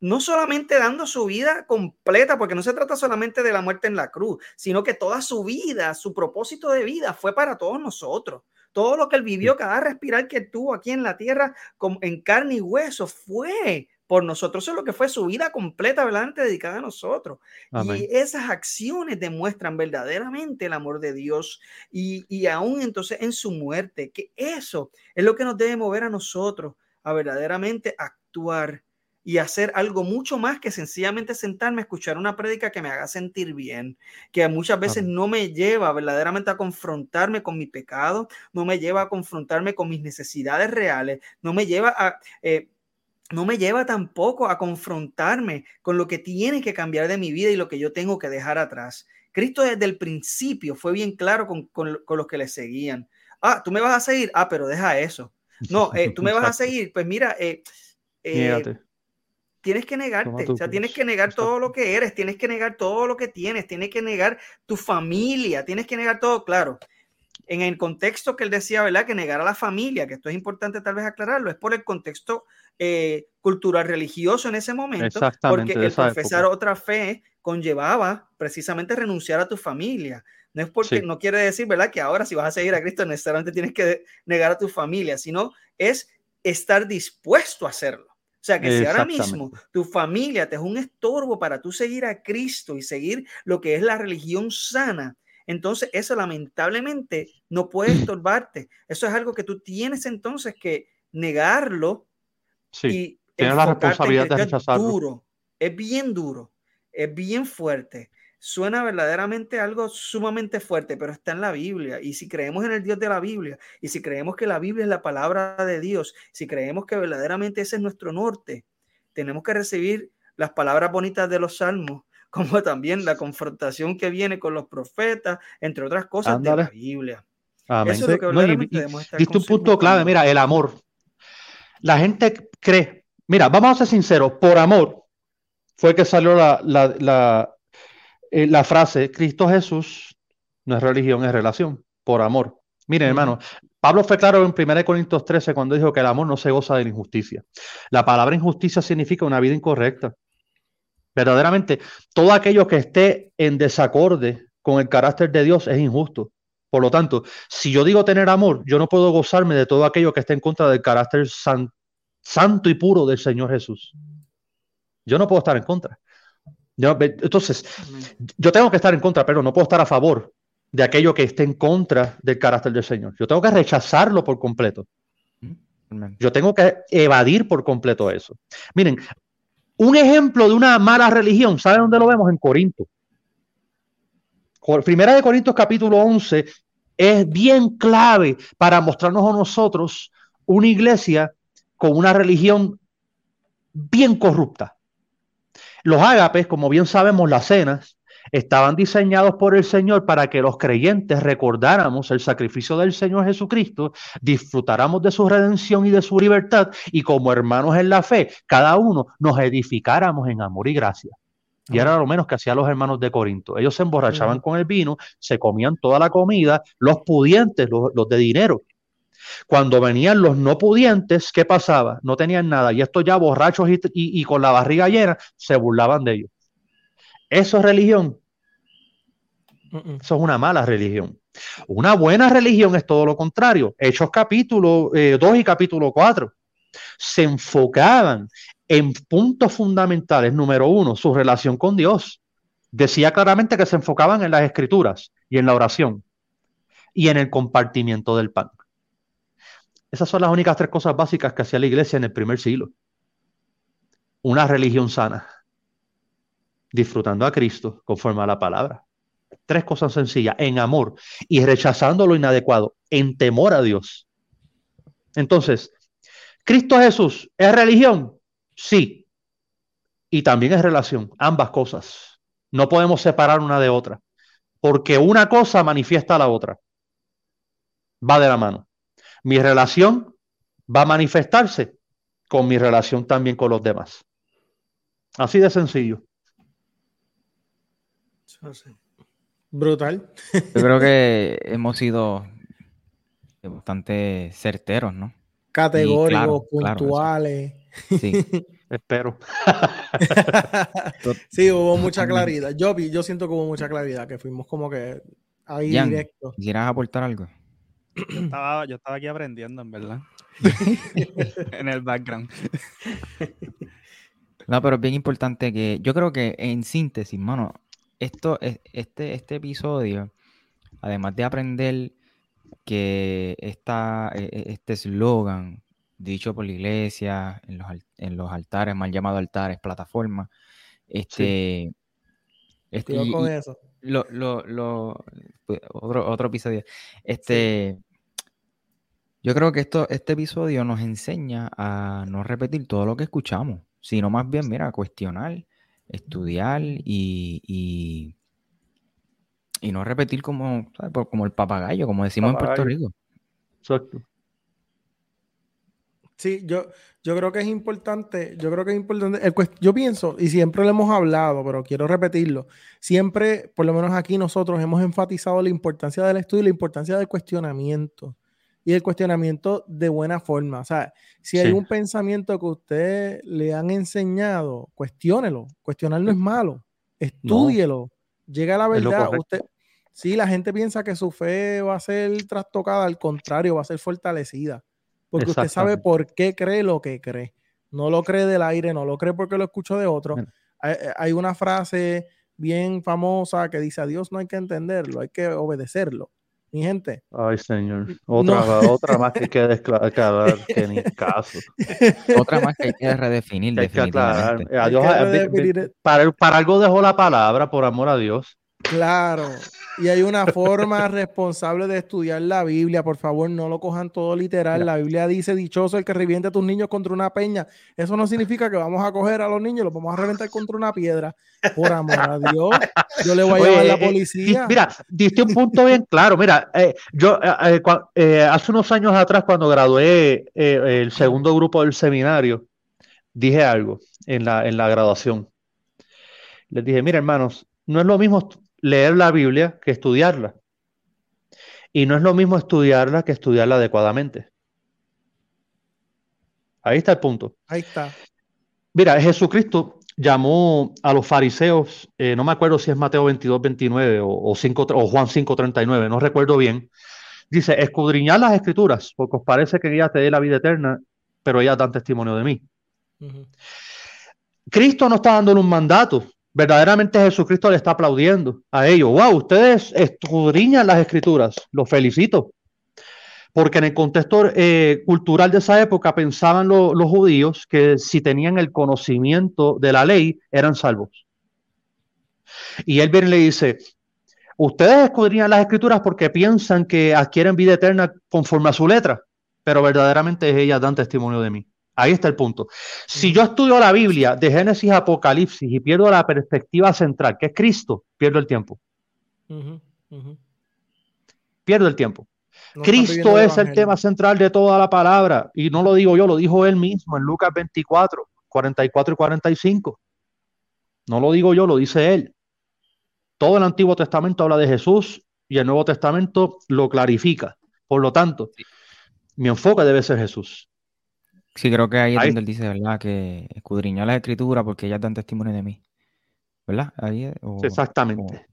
no solamente dando su vida completa, porque no se trata solamente de la muerte en la cruz, sino que toda su vida, su propósito de vida fue para todos nosotros. Todo lo que él vivió, cada respirar que tuvo aquí en la tierra en carne y hueso, fue por nosotros. Eso es lo que fue su vida completa, verdaderamente dedicada a nosotros. Y esas acciones demuestran verdaderamente el amor de Dios y, y aún entonces en su muerte, que eso es lo que nos debe mover a nosotros a verdaderamente actuar y hacer algo mucho más que sencillamente sentarme a escuchar una prédica que me haga sentir bien, que muchas veces no me lleva verdaderamente a confrontarme con mi pecado, no me lleva a confrontarme con mis necesidades reales, no me lleva a... Eh, no me lleva tampoco a confrontarme con lo que tiene que cambiar de mi vida y lo que yo tengo que dejar atrás. Cristo desde el principio fue bien claro con, con, los que le seguían. Ah, tú me vas a seguir. Ah, pero deja eso. No, eh, tú me vas a seguir. Pues mira, eh, eh, tienes que negarte. O sea, tienes que negar todo lo que eres, tienes que negar todo lo que tienes, tienes que negar tu familia, tienes que negar todo, claro en el contexto que él decía, ¿verdad? Que negar a la familia, que esto es importante tal vez aclararlo, es por el contexto eh, cultural religioso en ese momento, porque el profesar otra fe conllevaba precisamente renunciar a tu familia. No es porque no quiere decir, ¿verdad? Que ahora si vas a seguir a Cristo necesariamente tienes que negar a tu familia, sino es estar dispuesto a hacerlo. O sea, que si ahora mismo tu familia te es un estorbo para tú seguir a Cristo y seguir lo que es la religión sana, entonces eso lamentablemente no puede estorbarte. Eso es algo que tú tienes entonces que negarlo. Sí, y la responsabilidad de rechazarlo. Es duro, es bien duro, es bien fuerte. Suena verdaderamente algo sumamente fuerte, pero está en la Biblia. Y si creemos en el Dios de la Biblia, y si creemos que la Biblia es la palabra de Dios, si creemos que verdaderamente ese es nuestro norte, tenemos que recibir las palabras bonitas de los salmos como también la confrontación que viene con los profetas, entre otras cosas de la Biblia. Eso es lo que un punto clave, mira, el amor. La gente cree, mira, vamos a ser sinceros, por amor fue que salió la, la, eh, la, frase, Cristo Jesús no es religión, es relación, por amor. Miren, hermano, Pablo fue claro en 1 Corintios 13 cuando dijo que el amor no se goza de la injusticia. La palabra injusticia significa una vida incorrecta. Verdaderamente, todo aquello que esté en desacorde con el carácter de Dios es injusto. Por lo tanto, si yo digo tener amor, yo no puedo gozarme de todo aquello que esté en contra del carácter santo y puro del Señor Jesús. Yo no puedo estar en contra. entonces, yo tengo que estar en contra, pero no puedo estar a favor de aquello que esté en contra del carácter del Señor. Yo tengo que rechazarlo por completo. Yo tengo que evadir por completo eso. Miren, un ejemplo de una mala religión, ¿sabe dónde lo vemos? En Corinto. Primera de Corintios capítulo 11 es bien clave para mostrarnos a nosotros una iglesia con una religión bien corrupta. Los ágapes, como bien sabemos, las cenas, estaban diseñados por el Señor para que los creyentes recordáramos el sacrificio del Señor Jesucristo, disfrutáramos de su redención y de su libertad y como hermanos en la fe, cada uno nos edificáramos en amor y gracia. Y era lo menos que hacían los hermanos de Corinto. Ellos se emborrachaban con el vino, se comían toda la comida, los pudientes, los, de dinero. Cuando venían los no pudientes, ¿qué pasaba? No tenían nada. Y estos ya borrachos y con la barriga llena, se burlaban de ellos. ¿Eso es religión? Eso es una mala religión. Una buena religión es todo lo contrario. Hechos capítulo 2 eh, y capítulo 4 se enfocaban en puntos fundamentales. Número uno, su relación con Dios. Decía claramente que se enfocaban en las escrituras y en la oración y en el compartimiento del pan. Esas son las únicas tres cosas básicas que hacía la iglesia en el primer siglo. Una religión sana disfrutando a Cristo conforme a la palabra. Tres cosas sencillas, en amor y rechazando lo inadecuado, en temor a Dios. Entonces, ¿Cristo Jesús es religión? Sí. Y también es relación, ambas cosas. No podemos separar una de otra, porque una cosa manifiesta a la otra. Va de la mano. Mi relación va a manifestarse con mi relación también con los demás. Así de sencillo. Brutal. Yo creo que hemos sido bastante certeros, ¿no? Categóricos, puntuales. Sí. Espero. sí, hubo mucha claridad. Yo, yo siento que hubo mucha claridad, que fuimos como que ahí directo. ¿Quisieras aportar algo? Yo estaba, yo estaba aquí aprendiendo, en verdad. en el background. No, pero es bien importante que yo creo que en síntesis, mano, esto, este, este episodio, además de aprender que esta, e, e, este eslogan dicho por la iglesia, en los, en los altares, mal llamados altares, plataformas, este, este con eso. Lo, lo, pues, otro, otro episodio. Este, yo creo que esto, este episodio nos enseña a no repetir todo lo que escuchamos, sino más bien, mira, cuestionar, estudiar y, y, no repetir como, como el papagayo, como decimos en Puerto Rico. Exacto. Sí, yo, yo creo que es importante, yo creo que es importante, yo pienso, y siempre lo hemos hablado, pero quiero repetirlo, siempre, por lo menos aquí nosotros hemos enfatizado la importancia del estudio y la importancia del cuestionamiento. Y el cuestionamiento de buena forma. O sea, si hay un pensamiento que usted le han enseñado, cuestiónelo. Cuestionar no es malo. Estúdielo. Llega a la verdad. Usted, sí, la gente piensa que su fe va a ser trastocada, al contrario, va a ser fortalecida porque usted sabe por qué cree lo que cree. No lo cree del aire, no lo cree porque lo escucho de otro. Hay, una frase bien famosa que dice, a Dios no hay que entenderlo, hay que obedecerlo. Mi gente. Ay, señor. Otra, otra más que hay que aclarar que ni caso. Otra más que hay que redefinir. Hay que aclarar. para, para algo dejó la palabra, por amor a Dios. Claro. Y hay una forma responsable de estudiar la Biblia. Por favor, no lo cojan todo literal. La Biblia dice, dichoso el que reviente a tus niños contra una peña. Eso no significa que vamos a coger a los niños y los vamos a reventar contra una piedra. Por amor a Dios, yo le voy a llevar a la eh, policía. mira, diste un punto bien claro. Mira, eh, yo eh, hace unos años atrás, cuando gradué el segundo grupo del seminario, dije algo en la, en la graduación. Les dije, mira, hermanos, no es lo mismo leer la Biblia que estudiarla. Y no es lo mismo estudiarla que estudiarla adecuadamente. Ahí está el punto. Ahí está. Mira, Jesucristo llamó a los fariseos, eh, no me acuerdo si es Mateo 22, 29 o, o, 5, o Juan 5, 39, no recuerdo bien. Dice, escudriñad las escrituras, porque os parece que ya te dé la vida eterna, pero ellas dan testimonio de mí. Cristo no está dándole un mandato, verdaderamente Jesucristo le está aplaudiendo a ellos. ¡Wow! Ustedes escudriñan las escrituras. Los felicito. Porque en el contexto eh, cultural de esa época pensaban los judíos que si tenían el conocimiento de la ley eran salvos. Y él viene y le dice, ustedes escudriñan las escrituras porque piensan que adquieren vida eterna conforme a su letra, pero verdaderamente ellas dan testimonio de mí. Ahí está el punto. Si yo estudio la Biblia de Génesis a Apocalipsis y pierdo la perspectiva central, que es Cristo, pierdo el tiempo. Pierdo el tiempo. Cristo es el tema central de toda la palabra. Y no lo digo yo, lo dijo él mismo en Lucas 24, 44 y 45. No lo digo yo, lo dice él. Todo el Antiguo Testamento habla de Jesús y el Nuevo Testamento lo clarifica. Por lo tanto, mi enfoque debe ser Jesús. Sí, creo que ahí es donde él dice, ¿verdad? Que escudriñó la escritura porque ellas dan testimonio de mí. ¿Verdad? Ahí Exactamente.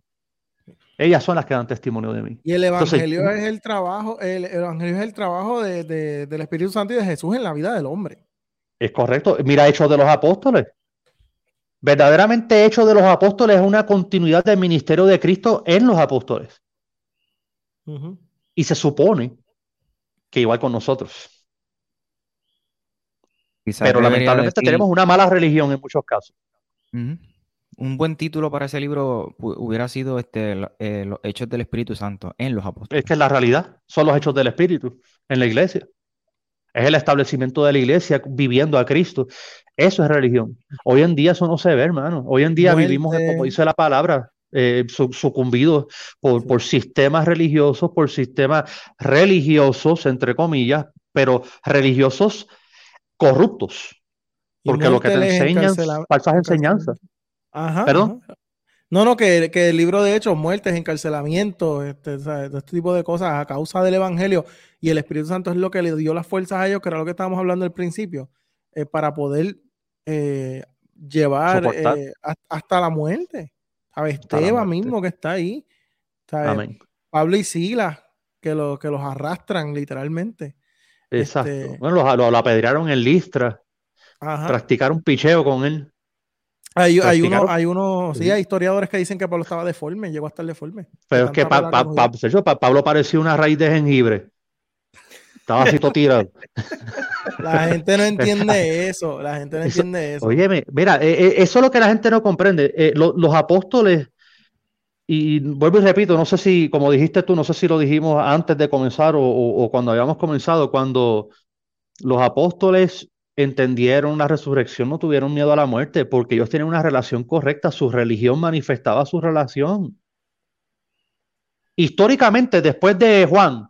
Ellas son las que dan testimonio de mí. Y el evangelio es el trabajo, el, evangelio es el trabajo del Espíritu Santo y de Jesús en la vida del hombre. Es correcto. Mira, Hechos de los Apóstoles. Verdaderamente Hechos de los Apóstoles es una continuidad del ministerio de Cristo en los apóstoles. Y se supone que igual con nosotros. Pero lamentablemente tenemos una mala religión en muchos casos. Un buen título para ese libro hubiera sido este, eh, Los Hechos del Espíritu Santo en los apóstoles. Es que la realidad son los hechos del Espíritu en la iglesia. Es el establecimiento de la iglesia viviendo a Cristo. Eso es religión. Hoy en día eso no se ve, hermano. Hoy en día vivimos, como dice la palabra, eh, sucumbidos por, por sistemas religiosos, por sistemas religiosos, entre comillas, pero religiosos corruptos. Porque lo que te enseñan falsas enseñanzas. Ajá. ¿Perdón? No, no, que, el libro de hechos, muertes, encarcelamiento, este, este tipo de cosas a causa del Evangelio y el Espíritu Santo es lo que le dio las fuerzas a ellos, que era lo que estábamos hablando al principio, eh, para poder eh, llevar eh, hasta la muerte. ¿Sabes? Esteban mismo que está ahí. Pablo y Silas, que, lo, que los arrastran literalmente. Exacto. Este bueno, lo, lo, apedrearon en Listra. Practicar un picheo con él. Hay, hay uno, hay uno, sí, hay historiadores que dicen que Pablo estaba deforme, llegó a estar deforme. Pero es que Pablo parecía una raíz de jengibre. Estaba así todo tirado. La gente no entiende eso, la gente no entiende eso. Óyeme, mira, eh, eh, eso es lo que la gente no comprende. Eh, los apóstoles, y vuelvo y repito, no sé si, como dijiste tú, no sé si lo dijimos antes de comenzar o cuando habíamos comenzado, cuando los apóstoles entendieron la resurrección, no tuvieron miedo a la muerte, porque ellos tienen una relación correcta, su religión manifestaba su relación. Históricamente, después de Juan,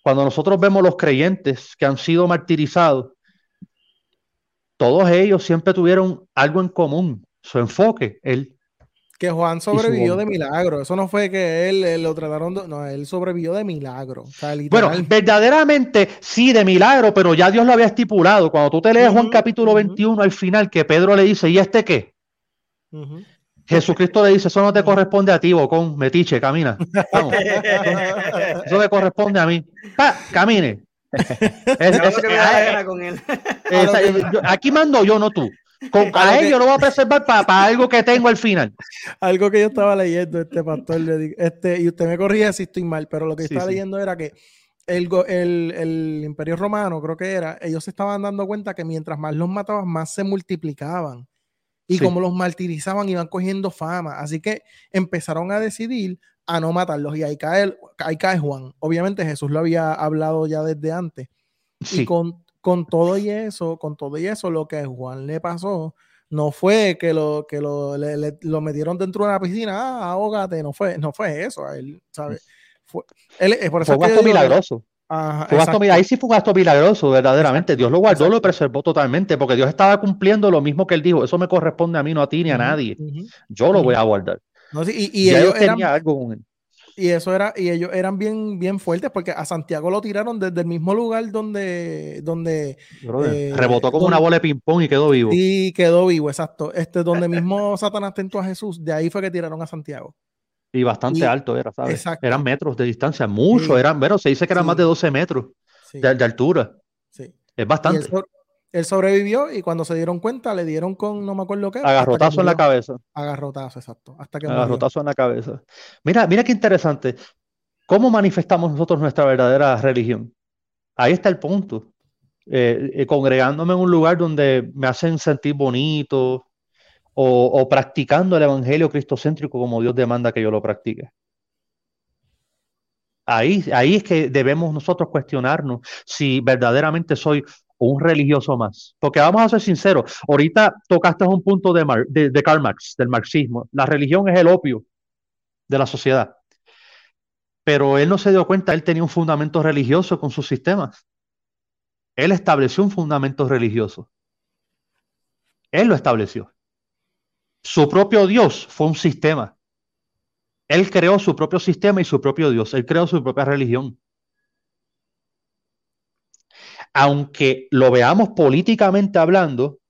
cuando nosotros vemos los creyentes que han sido martirizados, todos ellos siempre tuvieron algo en común, su enfoque, el que Juan sobrevivió de milagro. Eso no fue que él, lo trataron. no, él sobrevivió de milagro. bueno, verdaderamente sí, de milagro, pero ya Dios lo había estipulado. Cuando tú te lees Juan capítulo 21 al final, que Pedro le dice, ¿y este qué? Jesucristo le dice, eso no te corresponde a ti, bocón, metiche, camina. eso me corresponde a mí. camine. aquí mando yo, no tú. Con, a ellos lo voy a preservar para, algo que tengo al final. Algo que yo estaba leyendo, este pastor, este, y usted me corrige si estoy mal, pero lo que estaba leyendo era que el, el, imperio romano, creo que era, ellos se estaban dando cuenta que mientras más los mataban, más se multiplicaban. Y como los martirizaban, iban cogiendo fama. Así que empezaron a decidir a no matarlos. Y ahí cae, ahí cae Juan. Obviamente Jesús lo había hablado ya desde antes. Y con con todo y eso, con todo y eso, lo que a Juan le pasó no fue que lo que lo, lo metieron dentro de una piscina, ah, ahógate, no fue, no fue eso, a él, ¿sabes? Fue, él, por eso fue un acto milagroso. ahí sí fue un acto milagroso, verdaderamente. Dios lo guardó, lo preservó totalmente, porque Dios estaba cumpliendo lo mismo que él dijo. Eso me corresponde a mí, no a ti ni a nadie. Yo lo voy a guardar. y, ellos tenía algo con él. Y eso era, y ellos eran bien, bien fuertes porque a Santiago lo tiraron desde el mismo lugar donde, donde eh, rebotó como una bola de ping-pong y quedó vivo. Sí, quedó vivo, exacto. Este, donde mismo Satanás tentó a Jesús, de ahí fue que tiraron a Santiago. Y bastante alto era, ¿sabes? Eran metros de distancia, mucho, eran, bueno, se dice que eran más de 12 metros de, altura. Sí. Es bastante él sobrevivió y cuando se dieron cuenta le dieron con, no me acuerdo qué. Agarrotazo en la cabeza. Agarrotazo, exacto. Hasta que Agarrotazo en la cabeza. Mira, mira qué interesante. ¿Cómo manifestamos nosotros nuestra verdadera religión? Ahí está el punto. Eh, eh, congregándome en un lugar donde me hacen sentir bonito o, o practicando el evangelio cristocéntrico como Dios demanda que yo lo practique. Ahí, ahí es que debemos nosotros cuestionarnos si verdaderamente soy un religioso más. Porque vamos a ser sinceros, ahorita tocaste un punto de, de, Karl Marx, del marxismo. La religión es el opio de la sociedad. Pero él no se dio cuenta, él tenía un fundamento religioso con sus sistemas. Él estableció un fundamento religioso. Él lo estableció. Su propio Dios fue un sistema. Él creó su propio sistema y su propio Dios. Él creó su propia religión aunque lo veamos políticamente hablando,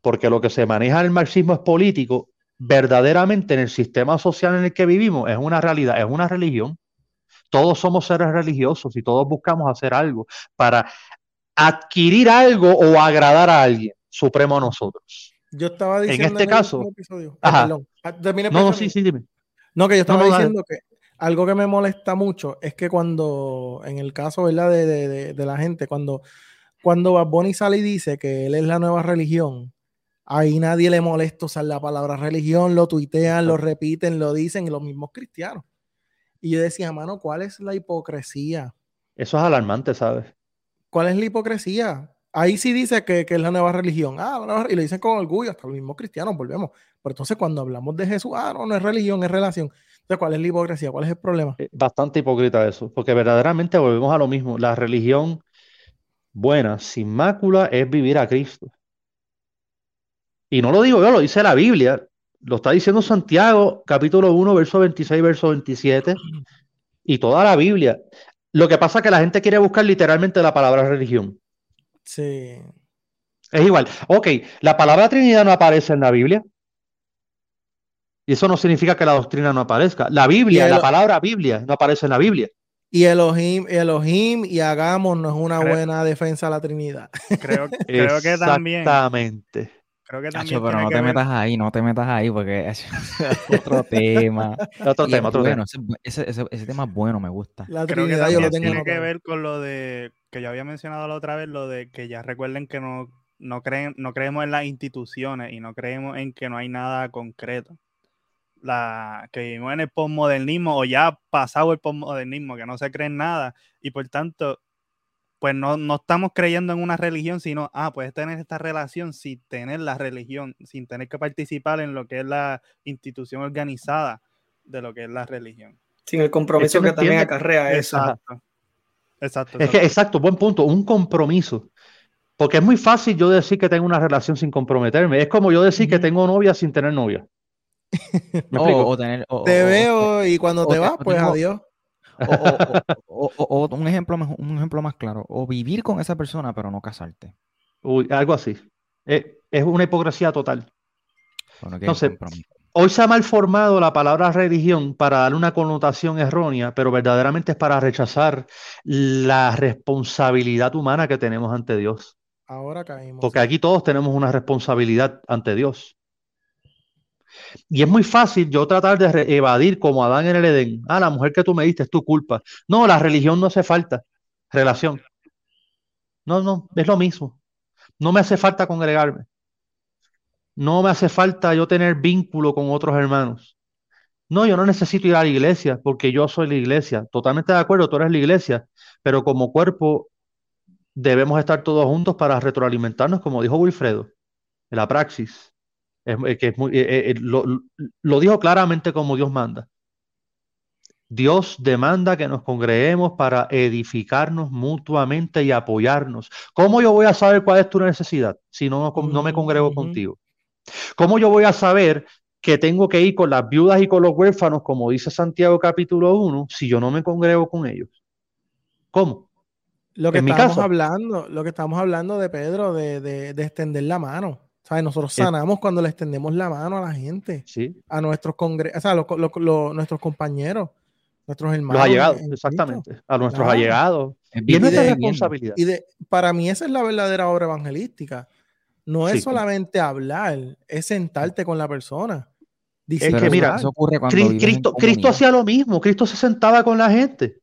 porque lo que se maneja en el marxismo es político, verdaderamente en el sistema social en el que vivimos es una realidad, es una religión. Todos somos seres religiosos y todos buscamos hacer algo para adquirir algo o agradar a alguien supremo a nosotros. Yo estaba diciendo en este caso, ah, no, sí, sí, dime. No, que yo estaba diciendo que algo que me molesta mucho es que cuando, en el caso ¿verdad? De, de, la gente, cuando, cuando Bad Bunny sale y dice que él es la nueva religión, ahí nadie le molesta usar la palabra religión, lo tuitean, lo repiten, lo dicen, y los mismos cristianos. Y yo decía, mano, ¿cuál es la hipocresía? Eso es alarmante, ¿sabes? ¿Cuál es la hipocresía? Ahí sí dice que, que es la nueva religión. Ah, y lo dicen con orgullo, hasta los mismos cristianos, volvemos. Pero entonces cuando hablamos de Jesús, ah, no, no es religión, es relación. ¿Cuál es la hipocresía? ¿Cuál es el problema? Eh, bastante hipócrita eso, porque verdaderamente volvemos a lo mismo. La religión buena, sin mácula, es vivir a Cristo. Y no lo digo yo, lo dice la Biblia. Lo está diciendo Santiago, capítulo 1, verso 26, verso 27, y toda la Biblia. Lo que pasa es que la gente quiere buscar literalmente la palabra religión. Sí. Es igual. Ok, la palabra Trinidad no aparece en la Biblia. Y eso no significa que la doctrina no aparezca. La Biblia, la palabra Biblia, no aparece en la Biblia. Y Elohim, Elohim y Hagamos no es una buena defensa a la Trinidad. Creo, creo que también. Exactamente. creo que también pero no te metas ahí, no te metas ahí porque es otro tema. otro tema, otro tema. Ese, ese, ese, tema es bueno, me gusta. La creo que también tiene que ver con lo de que yo había mencionado la otra vez, lo de que ya recuerden que no, no, creen, no creemos en las instituciones y no creemos en que no hay nada concreto. La, que vivimos en el postmodernismo o ya pasado el postmodernismo, que no se cree en nada y por tanto pues no, no, estamos creyendo en una religión, sino, ah, puedes tener esta relación sin tener la religión, sin tener que participar en lo que es la institución organizada de lo que es la religión. Sin el compromiso que, también acarrea eso. Exacto. Exacto, Es que, exacto, buen punto, un compromiso. Porque es muy fácil yo decir que tengo una relación sin comprometerme. Es como yo decir que tengo novia sin tener novia. O, tener, te veo y cuando te vas, pues adiós. O, un, ejemplo, un ejemplo más claro, o vivir con esa persona pero no casarte. Uy, algo así. Es, una hipocresía total. Entonces, hoy se ha malformado la palabra religión para darle una connotación errónea, pero verdaderamente es para rechazar la responsabilidad humana que tenemos ante Dios. Ahora caímos. Porque aquí todos tenemos una responsabilidad ante Dios. Y es muy fácil yo tratar de evadir como Adán en el Edén. Ah, la mujer que tú me diste es tu culpa. No, la religión no hace falta. Relación. No, no, es lo mismo. No me hace falta congregarme. No me hace falta yo tener vínculo con otros hermanos. No, yo no necesito ir a la iglesia porque yo soy la iglesia. Totalmente de acuerdo, tú eres la iglesia, pero como cuerpo debemos estar todos juntos para retroalimentarnos, como dijo Wilfredo, en la praxis. Es, que es muy, eh, eh, lo, lo, dijo claramente como Dios manda. Dios demanda que nos congreguemos para edificarnos mutuamente y apoyarnos. ¿Cómo yo voy a saber cuál es tu necesidad si no, no me congrego contigo? ¿Cómo yo voy a saber que tengo que ir con las viudas y con los huérfanos, como dice Santiago capítulo 1, si yo no me congrego con ellos? ¿Cómo? Lo que estamos hablando, lo que estamos hablando de Pedro, de, de extender la mano. Nosotros sanamos cuando le extendemos la mano a la gente, a nuestros congre o sea, nuestros compañeros, nuestros hermanos. Los allegados, exactamente, a nuestros allegados. Y es nuestra responsabilidad. Y de, para mí esa es la verdadera obra evangelística. No es solamente hablar, es sentarte con la persona. es que mira, Cristo, Cristo hacía lo mismo, Cristo se sentaba con la gente,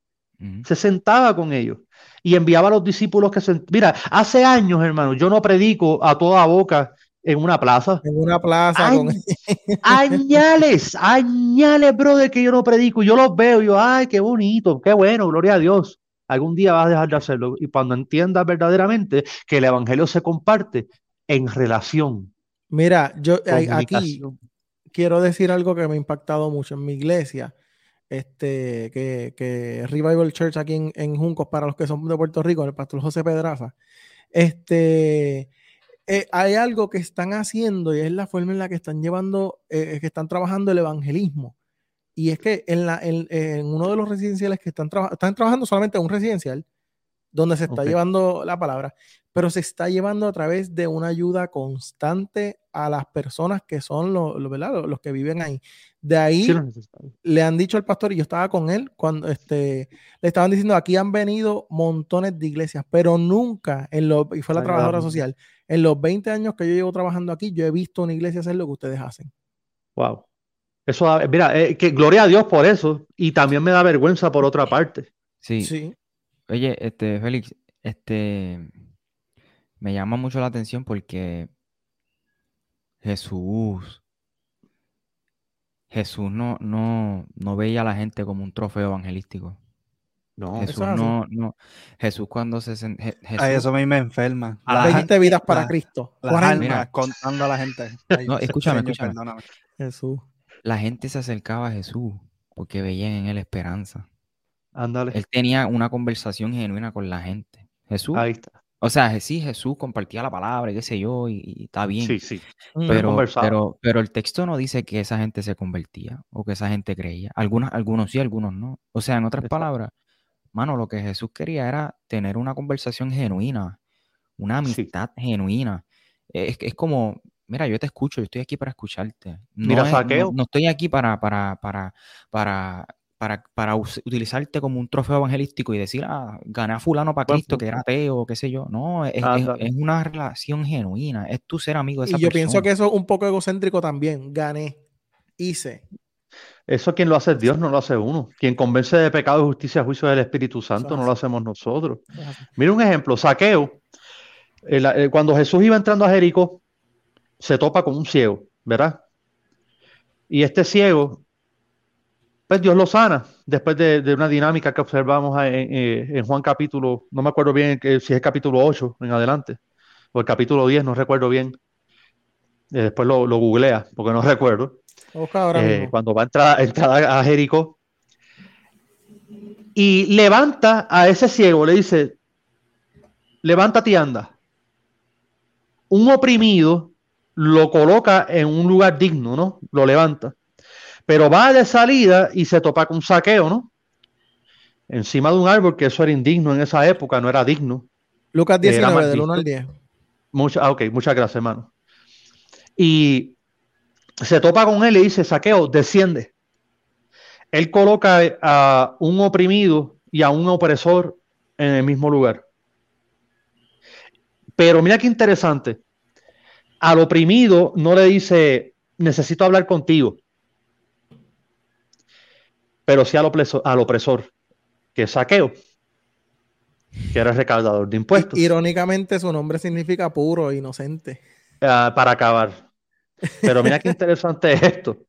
se sentaba con ellos y enviaba a los discípulos que se... Mira, hace años, hermano, yo no predico a toda boca en una plaza. En una plaza. Añales, añales, brother, que yo no predico. Yo los veo, yo, ay, qué bonito, qué bueno, gloria a Dios. Algún día vas a dejar de hacerlo. Y cuando entiendas verdaderamente que el evangelio se comparte en relación. Mira, yo aquí quiero decir algo que me ha impactado mucho en mi iglesia. Este, que, que Revival Church aquí en, en Juncos, para los que son de Puerto Rico, el pastor José Pedraza. Este, eh, hay algo que están haciendo y es la forma en la que están llevando, eh, que están trabajando el evangelismo. Y es que en, la, en, uno de los residenciales que están, están trabajando solamente en un residencial, donde se está llevando la palabra, pero se está llevando a través de una ayuda constante a las personas que son los, los, que viven ahí. De ahí le han dicho al pastor, y yo estaba con él, cuando este, le estaban diciendo, aquí han venido montones de iglesias, pero nunca, en lo, y fue la trabajadora social, en los 20 años que yo llevo trabajando aquí, yo he visto una iglesia hacer lo que ustedes hacen. Wow. Eso, mira, eh, que gloria a Dios por eso. Y también me da vergüenza por otra parte. Sí. sí. Oye, este, Félix, este, me llama mucho la atención porque Jesús, Jesús no, no, no veía a la gente como un trofeo evangelístico. No, Jesús no, no. Jesús cuando se Jesús, eso a mí me enferma. A 20 vidas para Cristo. Las contando a la gente. no, escúchame, escúchame. Jesús. La gente se acercaba a Jesús porque veían en él esperanza. Ándale. Él tenía una conversación genuina con la gente. Jesús. Ahí está. O sea, sí, Jesús compartía la palabra, qué sé yo, y, está bien. Sí, sí. Pero, pero, pero, el texto no dice que esa gente se convertía o que esa gente creía. Algunos, algunos sí, algunos no. O sea, en otras palabras, mano, lo que Jesús quería era tener una conversación genuina, una amistad genuina. Es, es como, mira, yo te escucho, yo estoy aquí para escucharte. No mira, saqueo. No, estoy aquí para, para, para, para para, para utilizarte como un trofeo evangelístico y decir, ah, gané a fulano para Cristo, que era ateo, qué sé yo. No, es, una relación genuina, es tu ser amigo de esa Y yo pienso que eso es un poco egocéntrico también. Gané, hice. Eso quien lo hace es Dios, no lo hace uno. Quien convence de pecado, justicia, juicio del Espíritu Santo, no lo hacemos nosotros. Mira un ejemplo, saqueo. cuando Jesús iba entrando a Jericó, se topa con un ciego, ¿verdad? Y este ciego pues Dios lo sana después de, una dinámica que observamos en, Juan capítulo, no me acuerdo bien si es capítulo 8 en adelante, o el capítulo 10, no recuerdo bien. Eh, después lo, lo, googlea, porque no recuerdo. Eh, cuando va a entrar, a Jericó. Y levanta a ese ciego, le dice, levántate y anda. Un oprimido lo coloca en un lugar digno, ¿no? Lo levanta pero va de salida y se topa con un saqueo, ¿no? Encima de un árbol, que eso era indigno en esa época, no era digno. Lucas 19, del 1 al 10. ah, ok, muchas gracias, hermano. Y se topa con él y dice, saqueo, desciende. Él coloca a un oprimido y a un opresor en el mismo lugar. Pero mira qué interesante. Al oprimido no le dice, necesito hablar contigo pero sí al opresor, al opresor que es saqueo, que era recaudador de impuestos. Irónicamente, su nombre significa puro, e inocente. Ah, para acabar. Pero mira qué interesante es esto.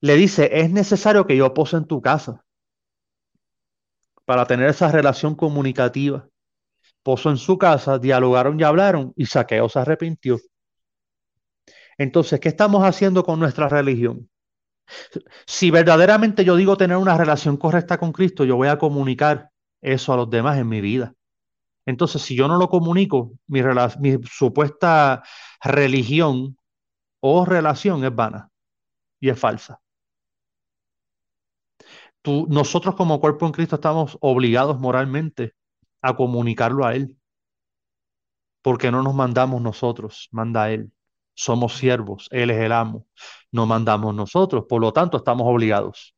Le dice, es necesario que yo pose en tu casa para tener esa relación comunicativa. Poso en su casa, dialogaron y hablaron y Saqueo se arrepintió. Entonces, ¿qué estamos haciendo con nuestra religión? Si verdaderamente yo digo tener una relación correcta con Cristo, yo voy a comunicar eso a los demás en mi vida. Entonces, si yo no lo comunico, mi, supuesta religión o relación es vana y es falsa. nosotros como cuerpo en Cristo estamos obligados moralmente a comunicarlo a Él. Porque no nos mandamos nosotros, manda Él somos siervos, Él es el amo, no mandamos nosotros, por lo tanto estamos obligados.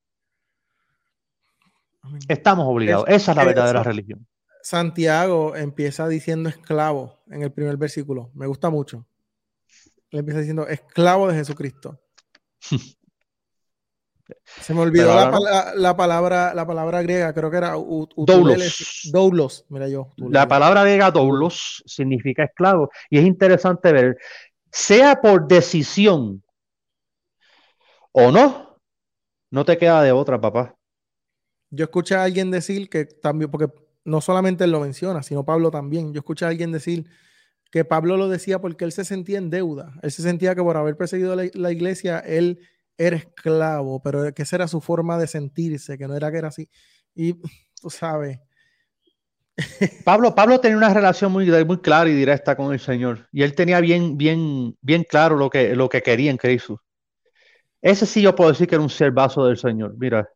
Estamos obligados, esa es la verdadera religión. Santiago empieza diciendo esclavo en el primer versículo, me gusta mucho. Le empieza diciendo esclavo de Jesucristo. Se me olvidó la, palabra, la palabra griega, creo que era doulos. doulos. Mira yo. La palabra griega doulos significa esclavo. Y es interesante ver sea por decisión o no, no te queda de otra, papá. Yo escuché a alguien decir que también, porque no solamente él lo menciona, sino Pablo también. Yo escuché a alguien decir que Pablo lo decía porque él se sentía en deuda. Él se sentía que por haber perseguido la, la iglesia, él era esclavo, pero que esa era su forma de sentirse, que no era que era así. Y tú sabes, Pablo, Pablo tenía una relación muy, muy clara y directa con el Señor. Y él tenía bien, bien, bien claro lo que, lo que quería en Cristo. Ese sí yo puedo decir que era un servazo del Señor. Mira,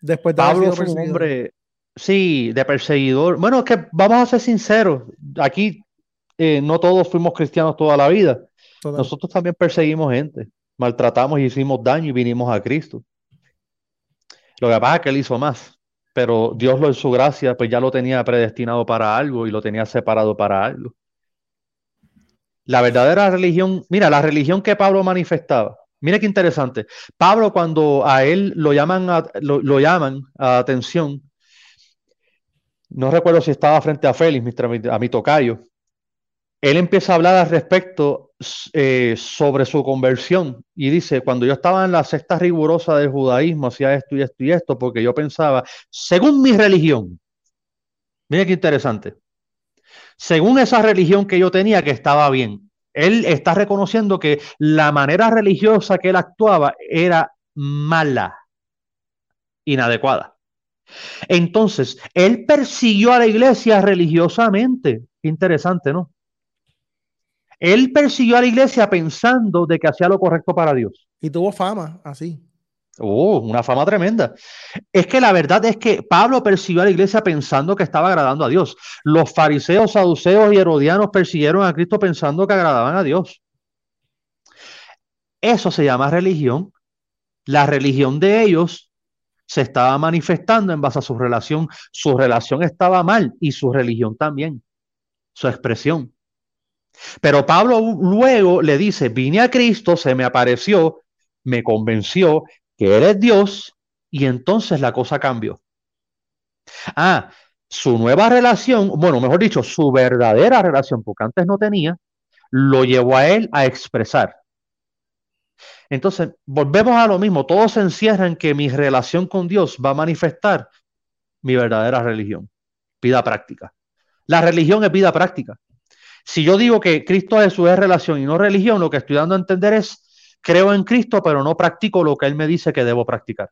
Después Pablo fue un hombre, sí, de perseguidor. Bueno, es que vamos a ser sinceros. Aquí eh, no todos fuimos cristianos toda la vida. Nosotros también perseguimos gente, maltratamos y hicimos daño y vinimos a Cristo. Lo que pasa es que él hizo más pero Dios lo en su gracia, pues ya lo tenía predestinado para algo y lo tenía separado para algo. La verdadera religión, mira, la religión que Pablo manifestaba, mira qué interesante. Pablo cuando a él lo llaman a, lo, llaman atención, no recuerdo si estaba frente a Félix, a mi tocayo, él empieza a hablar al respecto eh, sobre su conversión y dice, cuando yo estaba en la secta rigurosa del judaísmo, hacía esto y esto y esto, porque yo pensaba, según mi religión, mira qué interesante, según esa religión que yo tenía que estaba bien, él está reconociendo que la manera religiosa que él actuaba era mala, inadecuada. Entonces, él persiguió a la iglesia religiosamente. Interesante, ¿no? Él persiguió a la iglesia pensando de que hacía lo correcto para Dios. Y tuvo fama así. Oh, una fama tremenda. Es que la verdad es que Pablo persiguió a la iglesia pensando que estaba agradando a Dios. Los fariseos, saduceos y herodianos persiguieron a Cristo pensando que agradaban a Dios. Eso se llama religión. La religión de ellos se estaba manifestando en base a su relación. Su relación estaba mal y su religión también, su expresión. Pero Pablo luego le dice, vine a Cristo, se me apareció, me convenció que Él es Dios y entonces la cosa cambió. Ah, su nueva relación, bueno, mejor dicho, su verdadera relación, porque antes no tenía, lo llevó a él a expresar. Entonces, volvemos a lo mismo, todo se encierra en que mi relación con Dios va a manifestar mi verdadera religión, vida práctica. La religión es vida práctica. Si yo digo que Cristo Jesús es relación y no religión, lo que estoy dando a entender es, creo en Cristo, pero no practico lo que Él me dice que debo practicar.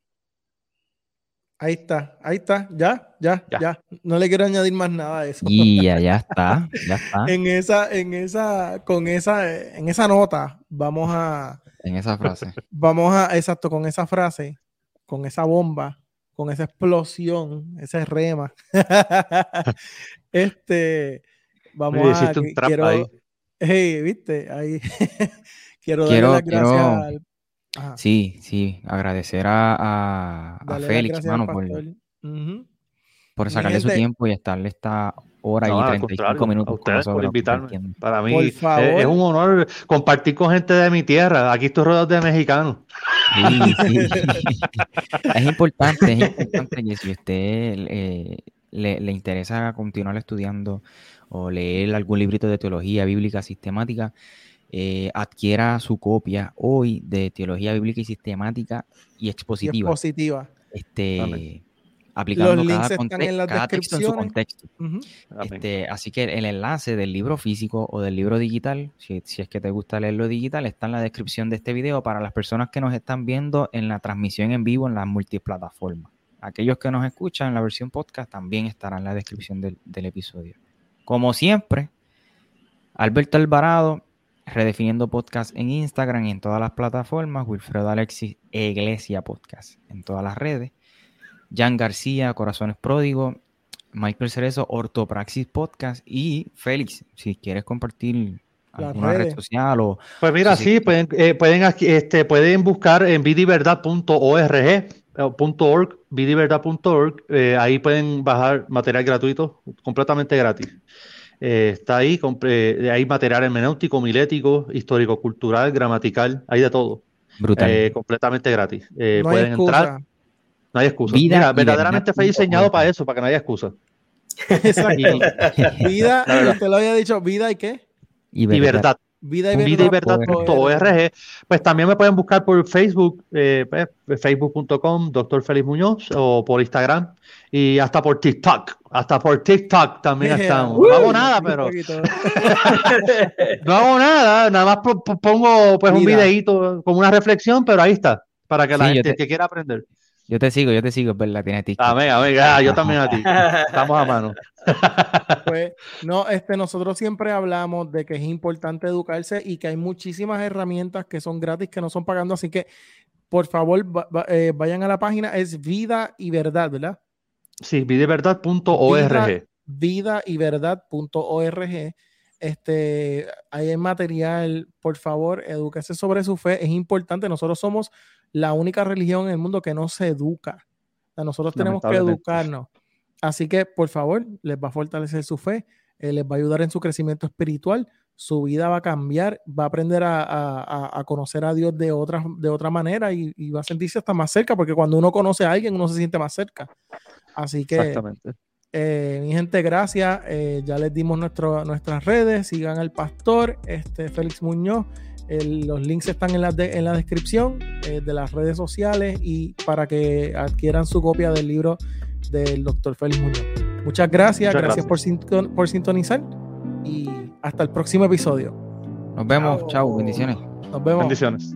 Ahí está, ahí está, ya, ya, ya, No le quiero añadir más nada a eso. Y ya, ya está, ya está. en esa, en esa, con esa, en esa nota, vamos a. En esa frase. Vamos a, exacto, con esa frase, con esa bomba, con esa explosión, ese rema. este, vamos a. Un quiero, ahí. Hey, viste, ahí. quiero darle las gracias al Sí, sí, agradecer a, a, Félix, mano, por, por sacarle su tiempo y estarle esta hora y 35 minutos. por invitarme. Para mí es, un honor compartir con gente de mi tierra. Aquí estoy rodeado de mexicanos. es importante, es importante que si usted eh, le, le interesa continuar estudiando o leer algún librito de teología bíblica sistemática, eh, adquiera su copia hoy de Teología Bíblica y Sistemática y Expositiva. expositiva. Este, aplicando cada, texto en su contexto. este, así que el enlace del libro físico o del libro digital, si, es que te gusta leerlo digital, está en la descripción de este video para las personas que nos están viendo en la transmisión en vivo en las multiplataformas. Aquellos que nos escuchan en la versión podcast también estará en la descripción del, del episodio. Como siempre, Alberto Alvarado Redefiniendo Podcast en Instagram y en todas las plataformas. Wilfredo Alexis Iglesia Podcast en todas las redes. Jan García, Corazones Pródigo. Michael Cerezo, Ortopraxis Podcast. Y Félix, si quieres compartir alguna red social o... Pues mira, sí, pueden, eh, pueden, este, pueden buscar en vidiverdad.org eh, .org, vidiverdad.org, eh, ahí pueden bajar material gratuito, completamente gratis. Eh, está ahí, eh, hay material hermenéutico, milético, histórico-cultural, gramatical, hay de todo. Brutal. Eh, completamente gratis. pueden entrar. No hay excusa. Mira, verdaderamente fue diseñado para eso, para que no haya excusa. Exacto. vida, usted lo había dicho, vida y qué? Y verdad. Vida y verdad. Pues también me pueden buscar por Facebook, eh, pues, facebook.com, doctor Félix Muñoz, o por Instagram, y hasta por TikTok. Hasta por TikTok también estamos. no hago nada, pero. no hago nada, nada más pongo pues un videíto como una reflexión, pero ahí está, para que la gente que quiera aprender. Yo te sigo, yo te sigo, es verdad, tiene TikTok. Amén, amén, ah, yo también a ti. Estamos a mano. Pues, no, este, nosotros siempre hablamos de que es importante educarse y que hay muchísimas herramientas que son gratis, que no son pagando, así que por favor eh, vayan a la página, es Vida y Verdad, ¿verdad? Sí, vidaverdad.org. Vida, y verdad.org. Este, hay material, por favor, edúquese sobre su fe, es importante, nosotros somos la única religión en el mundo que no se educa. nosotros tenemos que educarnos. Así que, por favor, les va a fortalecer su fe, eh, les va a ayudar en su crecimiento espiritual, su vida va a cambiar, va a aprender a, conocer a Dios de otra, de otra manera y, va a sentirse hasta más cerca, porque cuando uno conoce a alguien, uno se siente más cerca. Así que, eh, mi gente, gracias. Eh, ya les dimos nuestras redes. Sigan al pastor, este, Félix Muñoz los links están en la, en la descripción eh, de las redes sociales y para que adquieran su copia del libro del doctor Félix Muñoz. Muchas gracias, gracias, Por, por, sintonizar y hasta el próximo episodio. Nos vemos, chao, bendiciones. Nos vemos. Bendiciones.